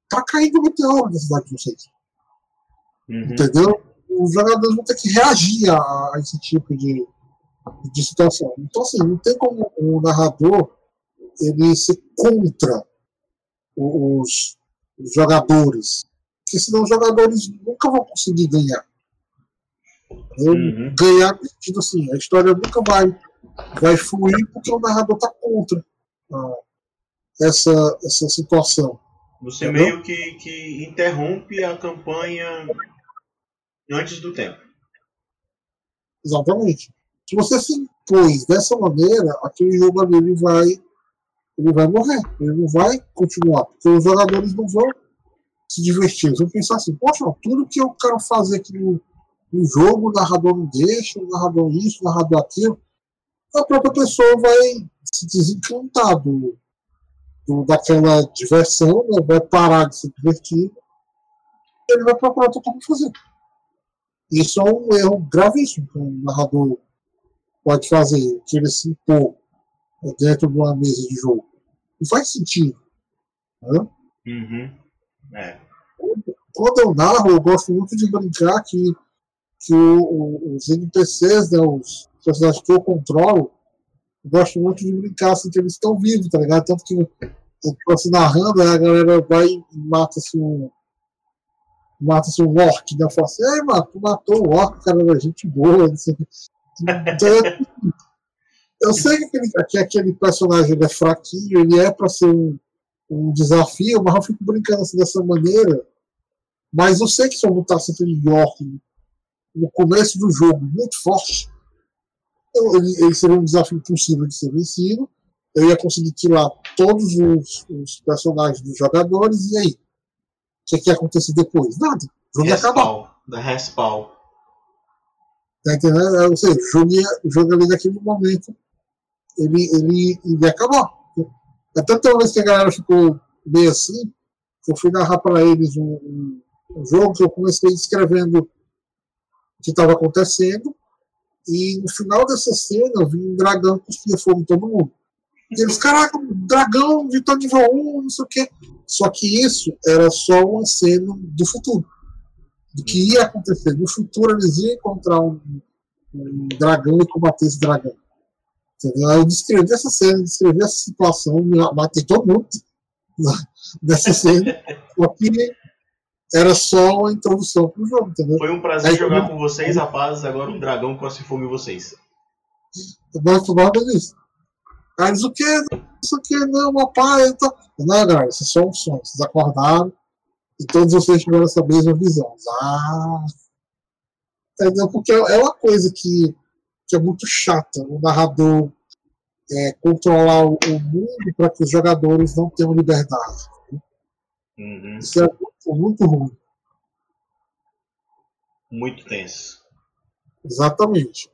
Tá caindo um meteoro na cidade de vocês. Uhum. Entendeu? Os jogadores vão ter que reagir a, a esse tipo de, de situação. Então, assim, não tem como o narrador ele ser contra os jogadores. Porque senão os jogadores nunca vão conseguir ganhar. Uhum. Ganhar sentido assim, a história nunca vai, vai fluir porque o narrador está contra ah, essa, essa situação. Você Entendeu? meio que, que interrompe a campanha antes do tempo. Exatamente. Se você se impôs dessa maneira, aquele jogo ali vai ele vai morrer, ele não vai continuar, porque os jogadores não vão se divertir, eles vão pensar assim, poxa, tudo que eu quero fazer aqui no, no jogo, o narrador não deixa, o narrador isso, o narrador aquilo, a própria pessoa vai se desencantar do, do daquela diversão, né, vai parar de se divertir, ele vai procurar outra coisa fazer. Isso é um erro gravíssimo que um narrador pode fazer, que ele se impor dentro de uma mesa de jogo. Não faz sentido. Né? Uhum. É. Quando eu narro, eu gosto muito de brincar que, que o, o, os NPCs, né, os personagens que eu controlo, eu gosto muito de brincar assim, que eles estão vivos, tá ligado? Tanto que eu tô assim, narrando, aí a galera vai e mata-se um. Mata-se um orc, né? Eu falo assim, ei, mano, tu matou o orc, cara, era gente boa, não sei. Então, Eu sei que aquele, que aquele personagem é fraquinho, ele é para ser um, um desafio, mas eu fico brincando assim dessa maneira. Mas eu sei que se eu botasse aquele York no começo do jogo muito forte, eu, ele, ele, seria um desafio possível de ser vencido. Eu ia conseguir tirar todos os, os personagens dos jogadores, e aí? O que, é que ia acontecer depois? Nada. O jogo ia acabar. Da respawn. Tá entendendo? Ou seja, o jogo, ia, o jogo ali naquele momento ele, ele, ele ia acabar. Até uma vez que a galera ficou meio assim, eu fui narrar para eles um, um, um, jogo que eu comecei escrevendo o que estava acontecendo, e no final dessa cena eu vi um dragão cuspir fogo em todo mundo. E eles, caraca, dragão de tal nível 1, não sei o quê. Só que isso era só uma cena do futuro. Do que ia acontecer. No futuro eles iam encontrar um, um dragão e combater esse dragão. Entendeu? Eu descrevi essa cena, descrevi essa situação, matei todo mundo nessa cena, porque era só uma introdução pro jogo, entendeu? Foi um prazer Aí, jogar com vocês, rapazes. Agora um dragão fome vocês. Gosto nada disso. Aí eles, o que? Isso aqui não, papai. Então... Não, galera, isso é só um sonho. Vocês acordaram e todos vocês tiveram essa mesma visão. Ah, entendeu? Porque é uma coisa que que é muito chata. O narrador é, controlar o, o mundo para que os jogadores não tenham liberdade. Uhum. Isso é muito, muito ruim. Muito tenso. Exatamente.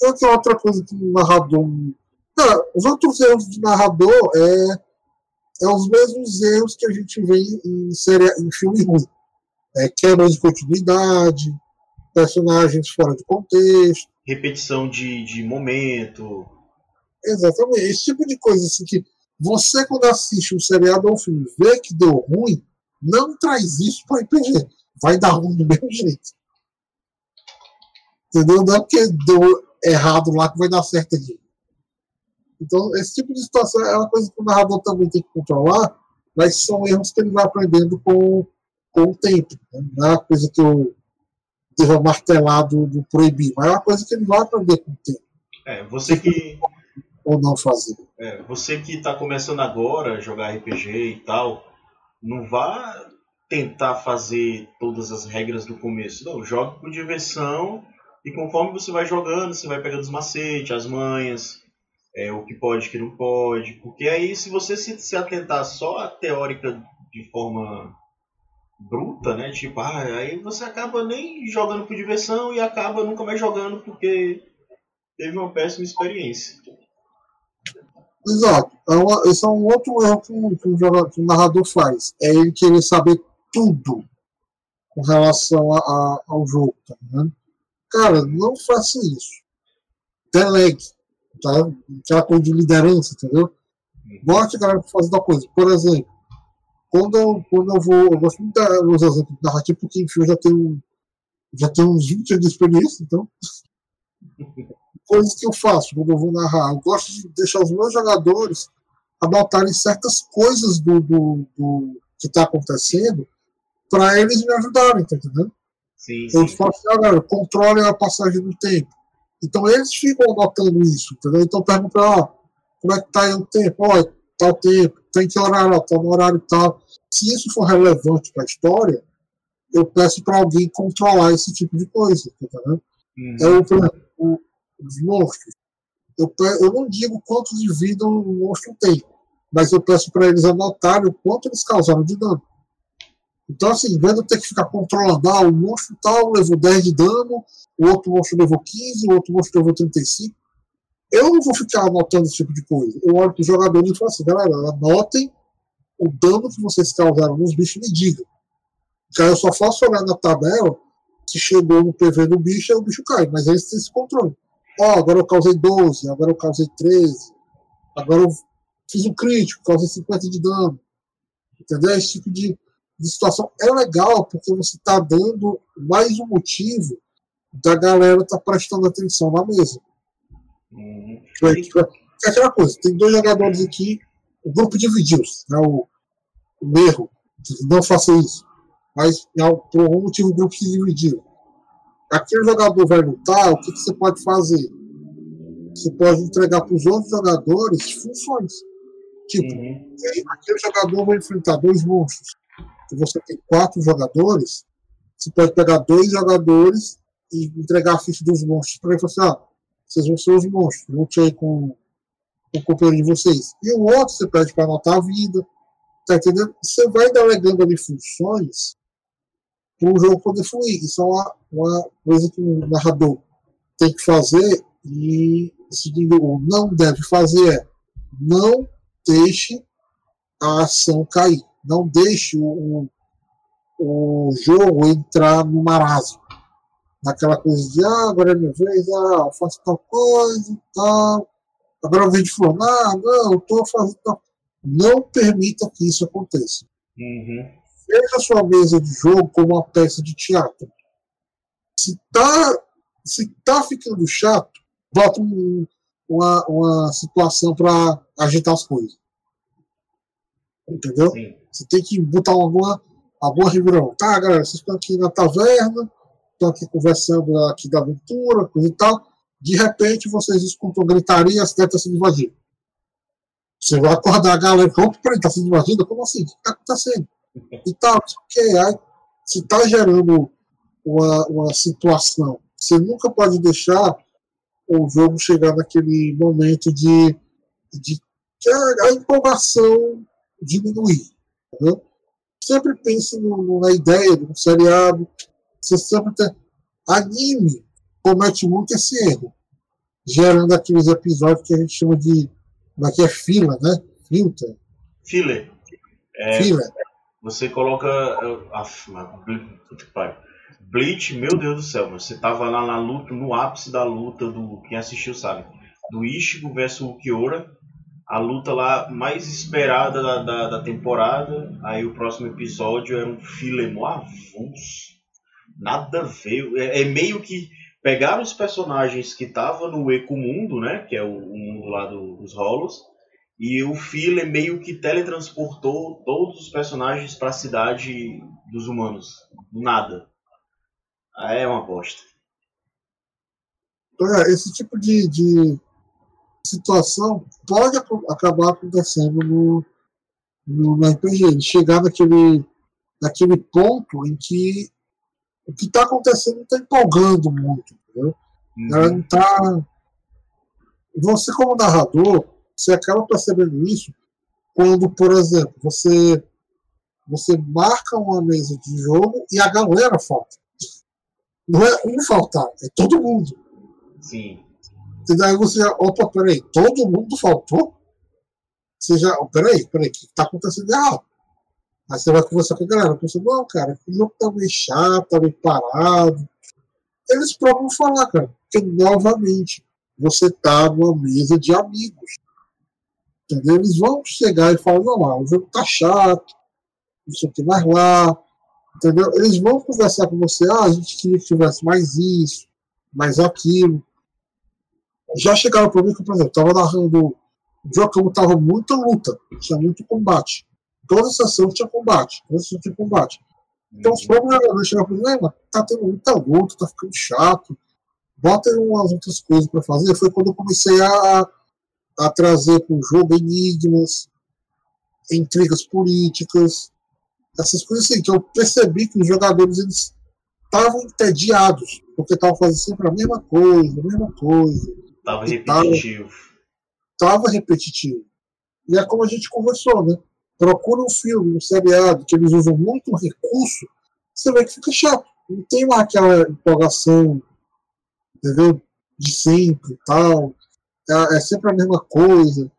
Outra, outra coisa que o narrador. Não, os outros erros de narrador é, é os mesmos erros que a gente vê em, série, em filme ruim. É, quebra de continuidade, personagens fora de contexto, repetição de, de momento. Exatamente. Esse tipo de coisa assim que você, quando assiste um seriado ou um filme, vê que deu ruim, não traz isso para RPG. Vai dar ruim do mesmo jeito. Entendeu? Não é porque deu errado lá que vai dar certo aqui. Então, esse tipo de situação é uma coisa que o narrador também tem que controlar, mas são erros que ele vai aprendendo com, com o tempo. Né? Não é uma coisa que eu teve martelado do proibir, mas é uma coisa que ele vai aprender com o tempo. É, você que. Ou não fazer. É, você que está começando agora a jogar RPG e tal, não vá tentar fazer todas as regras do começo. Não, jogue com diversão e conforme você vai jogando, você vai pegando os macetes, as manhas, é, o que pode, o que não pode. Porque aí, se você se, se atentar só à teórica de forma bruta, né? Tipo, ah, aí você acaba nem jogando por diversão e acaba nunca mais jogando porque teve uma péssima experiência. Exato. É uma, esse é um outro erro que um, que, um jogador, que um narrador faz. É ele querer saber tudo com relação a, a, ao jogo, tá vendo? Cara, não faça isso. Delegue. Tá? Aquela coisa de liderança, entendeu? Bote a galera pra fazer tal coisa. Por exemplo, quando eu, quando eu vou. Eu gosto muito dos exemplos narrativos, porque enfim, eu já tenho, já tenho uns 20 anos de experiência, então. Coisas que eu faço quando eu vou narrar. Eu gosto de deixar os meus jogadores anotarem certas coisas do, do, do que está acontecendo para eles me ajudarem, tá entendendo? Sim, sim. Eu falo assim, ah, galera, controlem a passagem do tempo. Então eles ficam anotando isso, entendeu? Então perguntam, ah, como é que tá aí o tempo? Ó, tal tempo, tem que horário, tá no horário tal. Se isso for relevante para a história, eu peço para alguém controlar esse tipo de coisa, tá Uhum. É o, por exemplo, os monstros. Eu, eu não digo quantos de vida o monstro tem, mas eu peço para eles anotarem o quanto eles causaram de dano. Então, assim, vendo ter que ficar controlando, ah, o monstro tal levou 10 de dano, o outro monstro levou 15, o outro monstro levou 35. Eu não vou ficar anotando esse tipo de coisa. Eu olho para os jogadores e falo assim, galera, anotem o dano que vocês causaram nos bichos me digam. Aí eu só faço olhar na tabela se chegou no PV do bicho, aí o bicho cai. Mas eles têm esse controle. Ó, oh, agora eu causei 12, agora eu causei 13, agora eu fiz um crítico, causei 50 de dano. Entendeu? Esse tipo de, de situação é legal, porque você está dando mais um motivo da galera estar tá prestando atenção na mesa. Uhum. É aquela coisa, tem dois jogadores aqui, o grupo dividiu-se, né, o, o erro, não faça isso. Mas por algum motivo o grupo se dividiu. Aquele jogador vai lutar, o que, que você pode fazer? Você pode entregar para os outros jogadores funções. Tipo, uhum. aquele jogador vai enfrentar dois monstros. Se você tem quatro jogadores, você pode pegar dois jogadores e entregar a ficha dos monstros para ele e falar assim: ah, vocês vão ser os monstros, lute aí com, com o companheiro de vocês. E o outro você pede para anotar a vida. Tá entendendo? Você vai delegando ali funções para o jogo poder fluir. Isso é uma, uma coisa que o narrador tem que fazer e se não deve fazer é não deixe a ação cair. Não deixe o, o jogo entrar no marasmo. Naquela coisa de, ah, agora é minha vez, ah, eu faço tal coisa e tal. Agora eu vejo de fulano, ah, não, eu estou fazendo tal. Não permita que isso aconteça. Uhum. Veja a sua mesa de jogo como uma peça de teatro. Se tá, se tá ficando chato, bota um, uma, uma situação para agitar as coisas. Entendeu? Sim. Você tem que botar alguma, alguma revirão. Tá, galera, vocês estão aqui na taverna, aqui conversando aqui da aventura, coisa e tal. De repente, vocês escutam gritaria a cidade está sendo invadida. Você vai acordar a galera, opa, peraí, está sendo invadida? Como assim? O que está acontecendo? E tal, porque aí, se está gerando uma, uma situação, você nunca pode deixar o jogo chegar naquele momento de, de que a, a empolgação diminuir. Sempre pense no, na ideia de um seriado. Você sempre tem. Anime comete muito esse erro, gerando aqueles episódios que a gente chama de. Aqui é, é fila, né? Filter. Filler. É, Filler. Você coloca. Af, Bleach, meu Deus do céu, você tava lá na luta, no ápice da luta do. Quem assistiu sabe. Do Ichigo versus o Kiora a luta lá mais esperada da, da, da, temporada. Aí o próximo episódio é um filemo avulso. Nada a ver. É, é, meio que pegaram os personagens que estavam no Ecomundo, né? Que é o, o mundo lá do, dos rolos. E o filler meio que teletransportou todos os personagens para a cidade dos humanos. Do nada. É uma bosta. É, esse tipo de, de situação pode acabar acontecendo no, no, no RPG. Chegar naquele, naquele ponto em que o que está acontecendo não está empolgando muito. Entendeu? Uhum. Ela não está. Você, como narrador, você acaba percebendo isso quando, por exemplo, você, você marca uma mesa de jogo e a galera falta. Não é um faltar, é todo mundo. Sim. E daí você já, opa, peraí, todo mundo faltou? Você já, peraí, peraí, o que está acontecendo errado? Aí você vai conversar com a galera, pensa, não, cara, o jogo tá meio chato, tá meio parado. Eles próprios vão falar, cara, porque novamente você tá numa mesa de amigos. Entendeu? Eles vão chegar e falar, não, ah, o jogo tá chato, não sei o que mais lá. Entendeu? Eles vão conversar com você, ah, a gente queria que tivesse mais isso, mais aquilo já chegaram para mim que, por exemplo, estava narrando um jogo que estava muita luta, tinha muito combate. Toda sessão tinha combate, toda sessão tinha combate. Então os próprios jogadores chegaram para mim, tá tendo muita luta, tá ficando chato, bota aí umas outras coisas para fazer. Foi quando eu comecei a, a trazer para o jogo enigmas, intrigas políticas, essas coisas assim, que eu percebi que os jogadores eles estavam entediados, porque estavam fazendo sempre a mesma coisa, a mesma coisa. Tava repetitivo. Tava, repetitivo. E é como a gente conversou, né? Procura um filme, um seriado, que eles usam muito recurso, você vê que fica chato. Não tem aquela empolgação, entendeu? De sempre tal. É, é, sempre a mesma coisa.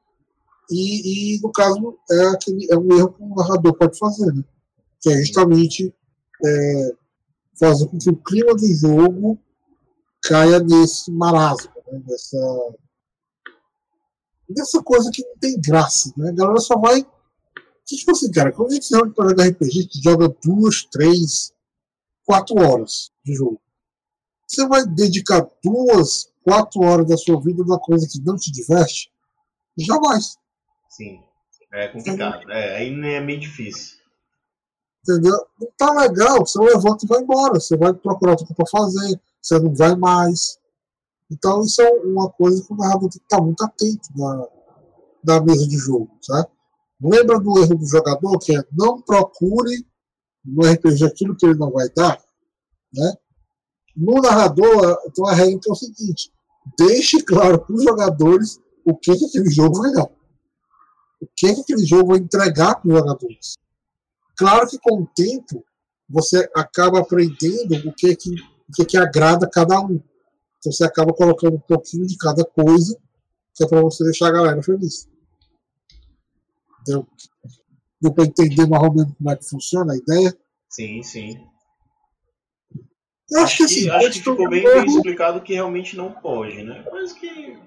E, e, no caso, é, aquele, é um erro que o narrador pode fazer, né? Que é justamente é, fazer com que o clima do jogo caia nesse marasmo né, dessa, dessa coisa que não tem graça. Né? A galera só vai. Tipo assim, cara, quando a gente joga para jogar RPG, gente joga duas, três, quatro horas de jogo. Você vai dedicar duas, quatro horas da sua vida numa coisa que não te diverte? Jamais. Sim. É complicado. É, aí é meio difícil. Entendeu? Não tá legal, você levanta e vai embora. Você vai procurar outra coisa pra fazer, você não vai mais. Então isso é uma coisa que o narrador tem que estar muito atento na, na mesa de jogo, sabe? Lembra do erro do jogador, que é não procure no RPG aquilo que ele não vai dar, né? No narrador, então a regra é o seguinte: deixe claro para os jogadores o que, que aquele jogo vai dar. O que, que aquele jogo vai entregar para os jogadores. Claro que com o tempo você acaba aprendendo o que que, o que, que agrada cada um. Então você acaba colocando um pouquinho de cada coisa, que é para você deixar a galera feliz. Deu, deu para entender mais ou menos como é que funciona a ideia? Sim, sim. Eu acho, acho que, assim, acho que ficou bem, bem explicado que realmente não pode, né? Mas que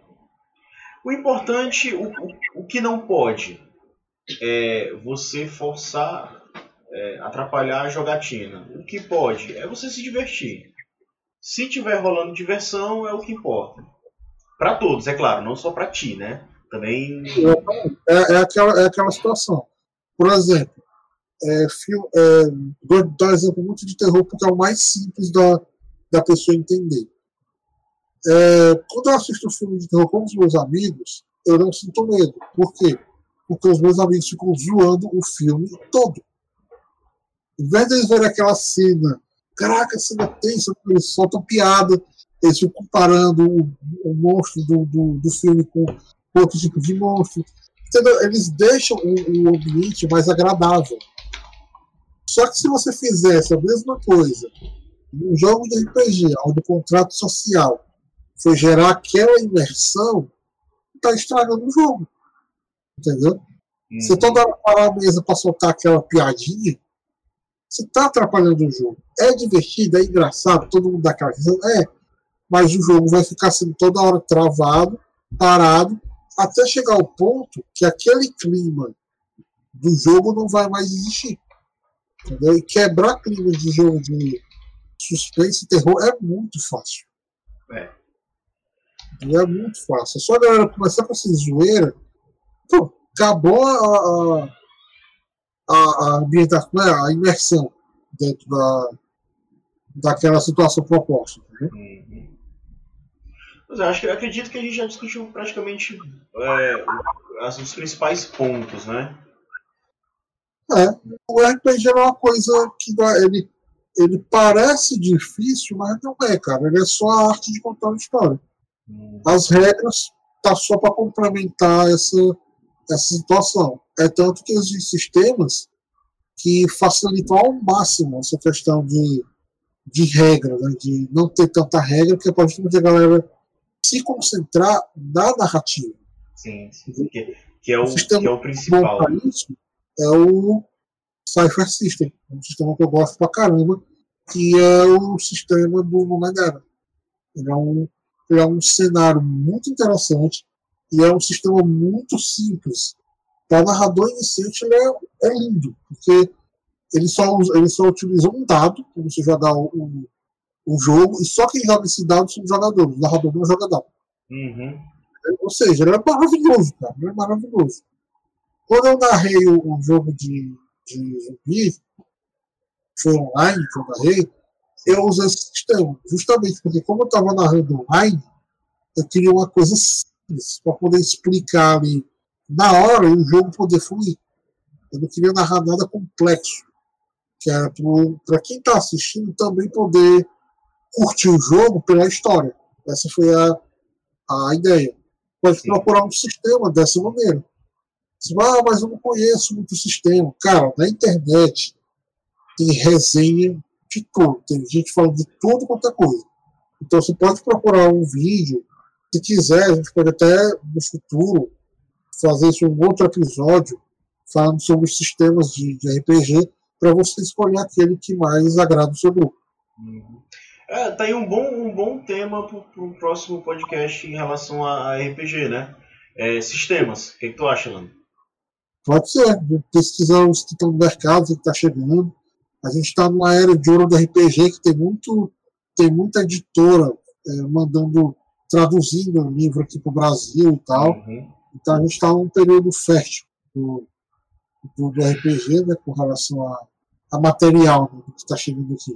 o importante, o, o, o que não pode é você forçar, é, atrapalhar a jogatina. O que pode é você se divertir. Se tiver rolando diversão, é o que importa. Para todos, é claro, não só para ti, né? Também. É, é, aquela, é aquela situação. Por exemplo, é, filme, é, vou dar um exemplo muito de terror porque é o mais simples da, da pessoa entender. É, quando eu assisto filme de terror com os meus amigos, eu não sinto medo. Por quê? Porque os meus amigos ficam zoando o filme todo. Em vez de eles verem aquela cena, caraca, cena tensa, eles soltam piada, eles ficam comparando o, o monstro do, do, do, filme com outro tipo de monstro. Entendeu? Eles deixam o, o ambiente mais agradável. Só que se você fizesse a mesma coisa num jogo de RPG, onde o contrato social foi gerar aquela imersão, está estragando o jogo. Entendeu? Uhum. Você toda hora parar a mesa para soltar aquela piadinha, você está atrapalhando o jogo. É divertido, é engraçado, todo mundo dá aquela risada, é, mas o jogo vai ficar sendo toda hora travado, parado, até chegar ao ponto que aquele clima do jogo não vai mais existir. Entendeu? E quebrar clima de jogo de suspense e terror é muito fácil. É. É muito fácil. É só a galera começar com essa zoeira. Pô, acabou a, a, a, ambientação, né, a imersão dentro da, daquela situação proposta. Né? Uhum. Mas eu acho que acredito que a gente já discutiu praticamente é, os principais pontos, né? É, o RPG é uma coisa que ele, ele parece difícil, mas não é, cara. Ele é só a arte de contar uma história. Hum. As regras tá só para complementar essa, essa situação. É tanto que existem sistemas que facilitam ao máximo essa questão de, de regra, né? de não ter tanta regra, porque pode fazer a galera se concentrar na narrativa. Sim, sim. Que, que, é o, o que é o principal. Isso é o Cypher System, um sistema que eu gosto pra caramba, que é o sistema do Numedera. Ele é um, ele é um cenário muito interessante e é um sistema muito simples. Para narrador iniciante, ele é, é, lindo, porque ele só, ele só utiliza um dado para você jogar o, o, o, jogo, e só quem joga esse dado são os jogadores. O narrador não joga dado. Uhum. Ou seja, ele é maravilhoso, cara. Ele é maravilhoso. Quando eu narrei o, jogo de, de zumbi, foi online que eu narrei, eu usei esse sistema. Justamente porque, como eu estava narrando online, eu queria uma coisa simples para poder explicar ali na hora e o jogo poder fluir. Eu não queria narrar nada complexo. Que era para quem está assistindo também poder curtir o jogo pela história. Essa foi a, a ideia. Pode procurar um sistema dessa maneira. Você ah, mas eu não conheço muito o sistema. Cara, na internet tem resenha de tudo. Tem gente falando de tudo quanto é coisa. Então você pode procurar um vídeo. Se quiser, a gente pode até no futuro fazer isso um outro episódio falando sobre os sistemas de, de RPG para você escolher aquele que mais agrada o seu grupo. Uhum. É, tá aí um bom, um bom tema para o próximo podcast em relação a, a RPG, né? É, sistemas. O que, que tu acha, Lando? Pode ser, pesquisar os que estão no mercado, o que está chegando. A gente está numa era de ouro do RPG que tem muito, tem muita editora é, mandando, traduzindo o livro aqui para o Brasil e tal. Uhum. Então a gente está num período fértil do, do, do, RPG, né, com relação a, a material né, que está chegando aqui.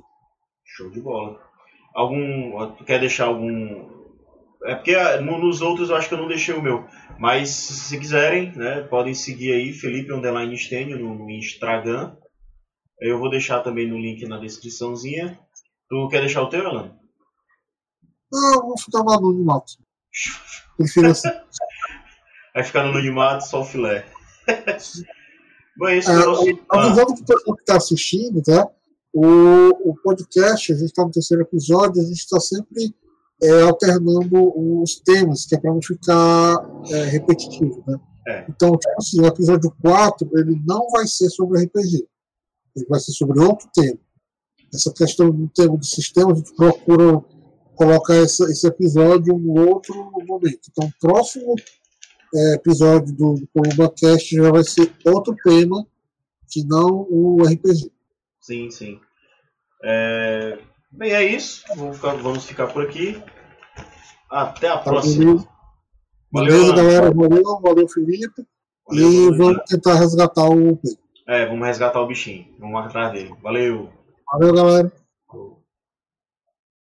Show de bola. Algum, tu quer deixar algum É porque ah, no, nos outros eu acho que eu não deixei o meu. Mas se quiserem, né, podem seguir aí, Felipe Underline Stênio no, no Instagram. Eu vou deixar também no link na descriçãozinha. Tu quer deixar o teu, Alan? Não, vou ficar no anonimato. Prefiro assim. Vai ficar no anonimato, só o filé. Bom, é isso é, nosso... Avisando para o pessoal que está assistindo, tá? O, o podcast, a gente está no terceiro episódio, a gente está sempre é, alternando os temas, que é para não ficar é, repetitivo, né? É. Então, tipo assim, o episódio 4, ele não vai ser sobre RPG. Ele vai ser sobre outro tema. Essa questão do tema do sistema, a gente procura colocar essa, esse episódio em um outro momento. Então, o próximo é, episódio do, do Columba Cast já vai ser outro tema que não o RPG. Sim, sim. É... Bem, é isso. Vamos ficar, vamos ficar por aqui. Até a próxima. Valeu, Beleza, galera. Valeu, valeu, Felipe. Valeu, e valeu, vamos tentar resgatar o É, vamos resgatar o bichinho. Vamos atrás dele. Valeu. Valeu, galera.